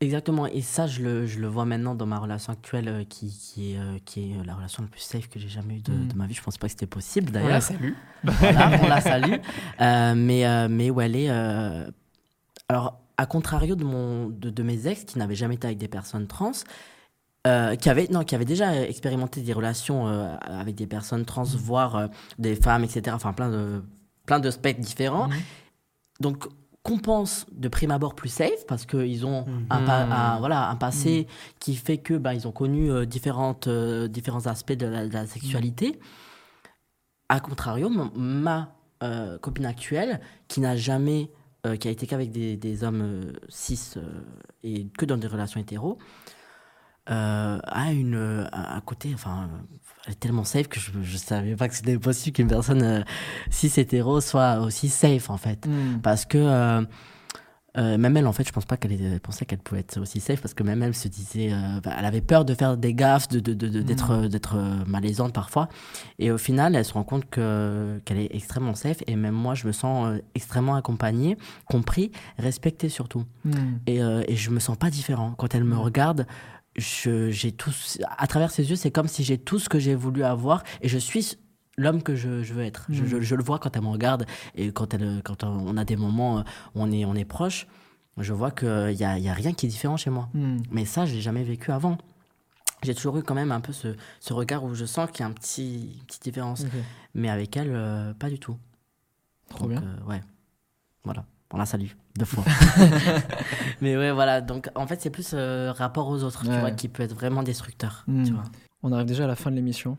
Exactement. Et ça, je le, je le vois maintenant dans ma relation actuelle, euh, qui, qui est, euh, qui est euh, la relation la plus safe que j'ai jamais eue de, Mm. de ma vie. Je pense pas que c'était possible On d'ailleurs. la salue. Voilà, on la salue. Euh, mais, mais où elle est. Alors, à contrario de, mon, de, de mes ex qui n'avaient jamais été avec des personnes trans, euh, qui, avaient, non, qui avaient déjà expérimenté des relations euh, avec des personnes trans, voire euh, des femmes, etc. Enfin, plein de, plein de spectres différents. Donc, qu'on pense de prime abord plus safe parce qu'ils ont un, pa- un- voilà, un passé qui fait que bah, ils ont connu euh, différentes, euh, différents aspects de la, de la sexualité. A contrario, ma euh, copine actuelle, qui n'a jamais, qui a été qu'avec des, des hommes cis et que dans des relations hétéros, euh, a une, un côté, enfin, elle est tellement safe que je ne savais pas que c'était possible qu'une personne euh, cis hétéro soit aussi safe en fait. Hmm. Parce que euh, euh, même elle, en fait, je pense pas qu'elle ait- elle pensait qu'elle pouvait être aussi safe parce que même elle se disait, euh, bah, elle avait peur de faire des gaffes, de, d'être, euh, d'être euh, malaisante parfois. Et au final, elle se rend compte que, qu'elle est extrêmement safe et même moi, je me sens euh, extrêmement accompagnée, compris, respectée surtout. Hmm. Et, euh, et je me sens pas différent. Quand elle me regarde, je, j'ai tout, à travers ses yeux, c'est comme si j'ai tout ce que j'ai voulu avoir et je suis l'homme que je, je veux être. Je, Mm. je- je le vois quand elle me regarde et quand, elle, quand on a des moments où on est, on est proche, je vois qu'il n'y a, y a rien qui est différent chez moi. Hmm. Mais ça, je l'ai jamais vécu avant. J'ai toujours eu quand même un peu ce, ce regard où je sens qu'il y a un petit, une petite différence. Mais avec elle, euh, pas du tout. Trop Donc, bien. euh, ouais. Voilà. On la salue deux fois. Mais ouais, voilà. Donc, en fait, c'est plus euh, rapport aux autres, tu vois, qui peut être vraiment destructeur. Hmm. Tu vois. On arrive déjà à la fin de l'émission.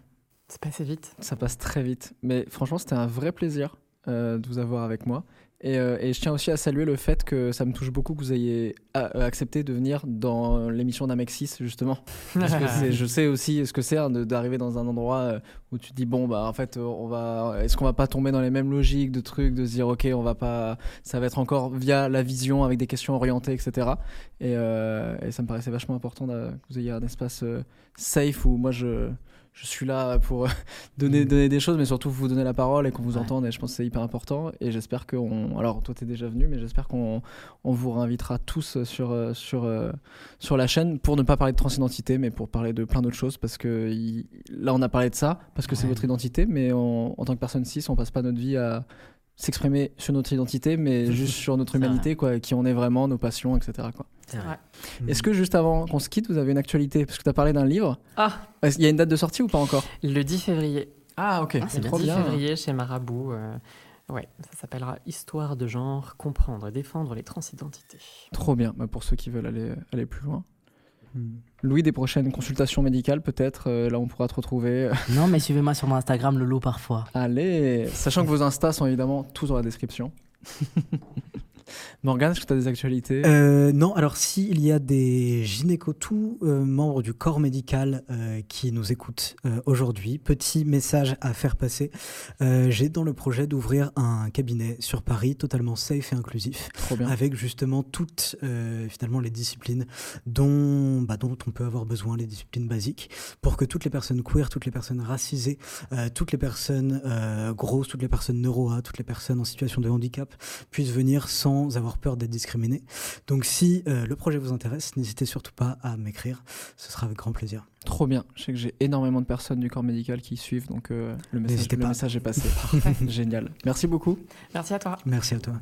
C'est passé vite. Ça passe très vite. Mais franchement, c'était un vrai plaisir euh, de vous avoir avec moi. Et, euh, et je tiens aussi à saluer le fait que ça me touche beaucoup que vous ayez euh, accepté de venir dans l'émission d'Amexis, justement. Parce que je sais aussi ce que c'est hein, d'arriver dans un endroit euh, où tu te dis, bon, bah en fait, on va, est-ce qu'on va pas tomber dans les mêmes logiques de trucs, de se dire, ok, on va pas, ça va être encore via la vision avec des questions orientées, etc. Et, euh, et ça me paraissait vachement important que vous ayez un espace euh, safe où moi je. Je suis là pour euh, donner, donner des choses, mais surtout vous donner la parole et qu'on vous entende. Et je pense que c'est hyper important. Et j'espère qu'on. Alors, toi, t'es déjà venu, mais j'espère qu'on on vous réinvitera tous sur, euh, sur, euh, sur la chaîne pour ne pas parler de transidentité, mais pour parler de plein d'autres choses. Parce que il- là, on a parlé de ça, parce que c'est votre identité, mais en, en tant que personne cis, on passe pas notre vie à s'exprimer sur notre identité, mais juste sur notre humanité, quoi, qui on est vraiment, nos passions, etc. Quoi. C'est vrai. Est-ce que juste avant qu'on se quitte, vous avez une actualité? Parce que tu as parlé d'un livre. Ah, Est-ce- Il y a une date de sortie ou pas encore? Le 10 février. Ah, ok. Ah, c'est Le bien. trop 10 bien. février chez Marabout. euh, ouais, ça s'appellera Histoire de genre, comprendre et défendre les transidentités. Trop bien, bah, pour ceux qui veulent aller, aller plus loin. Louis, des prochaines consultations médicales peut-être euh, Là, on pourra te retrouver. Non, mais suivez-moi sur mon Instagram, Lolo, parfois. Allez Sachant que vos Instas sont évidemment tous dans la description. Morgane, est-ce que tu as des actualités? Euh, non, alors s'il y a des gynéco tous euh, membres du corps médical euh, qui nous écoutent euh, aujourd'hui, petit message à faire passer. J'ai dans le projet d'ouvrir un cabinet sur Paris totalement safe et inclusif, Trop bien. avec justement toutes finalement les disciplines dont, bah, dont on peut avoir besoin, les disciplines basiques, pour que toutes les personnes queer, toutes les personnes racisées, toutes les personnes grosses, toutes les personnes neuro toutes les personnes en situation de handicap puissent venir sans avoir peur d'être discriminées. Donc si euh, le projet vous intéresse, n'hésitez surtout pas à m'écrire, ce sera avec grand plaisir. Trop bien. Je sais que j'ai énormément de personnes du corps médical qui suivent, donc euh, le, message, N'hésitez le pas. message est passé. Génial. Merci beaucoup. Merci à toi. Merci à toi.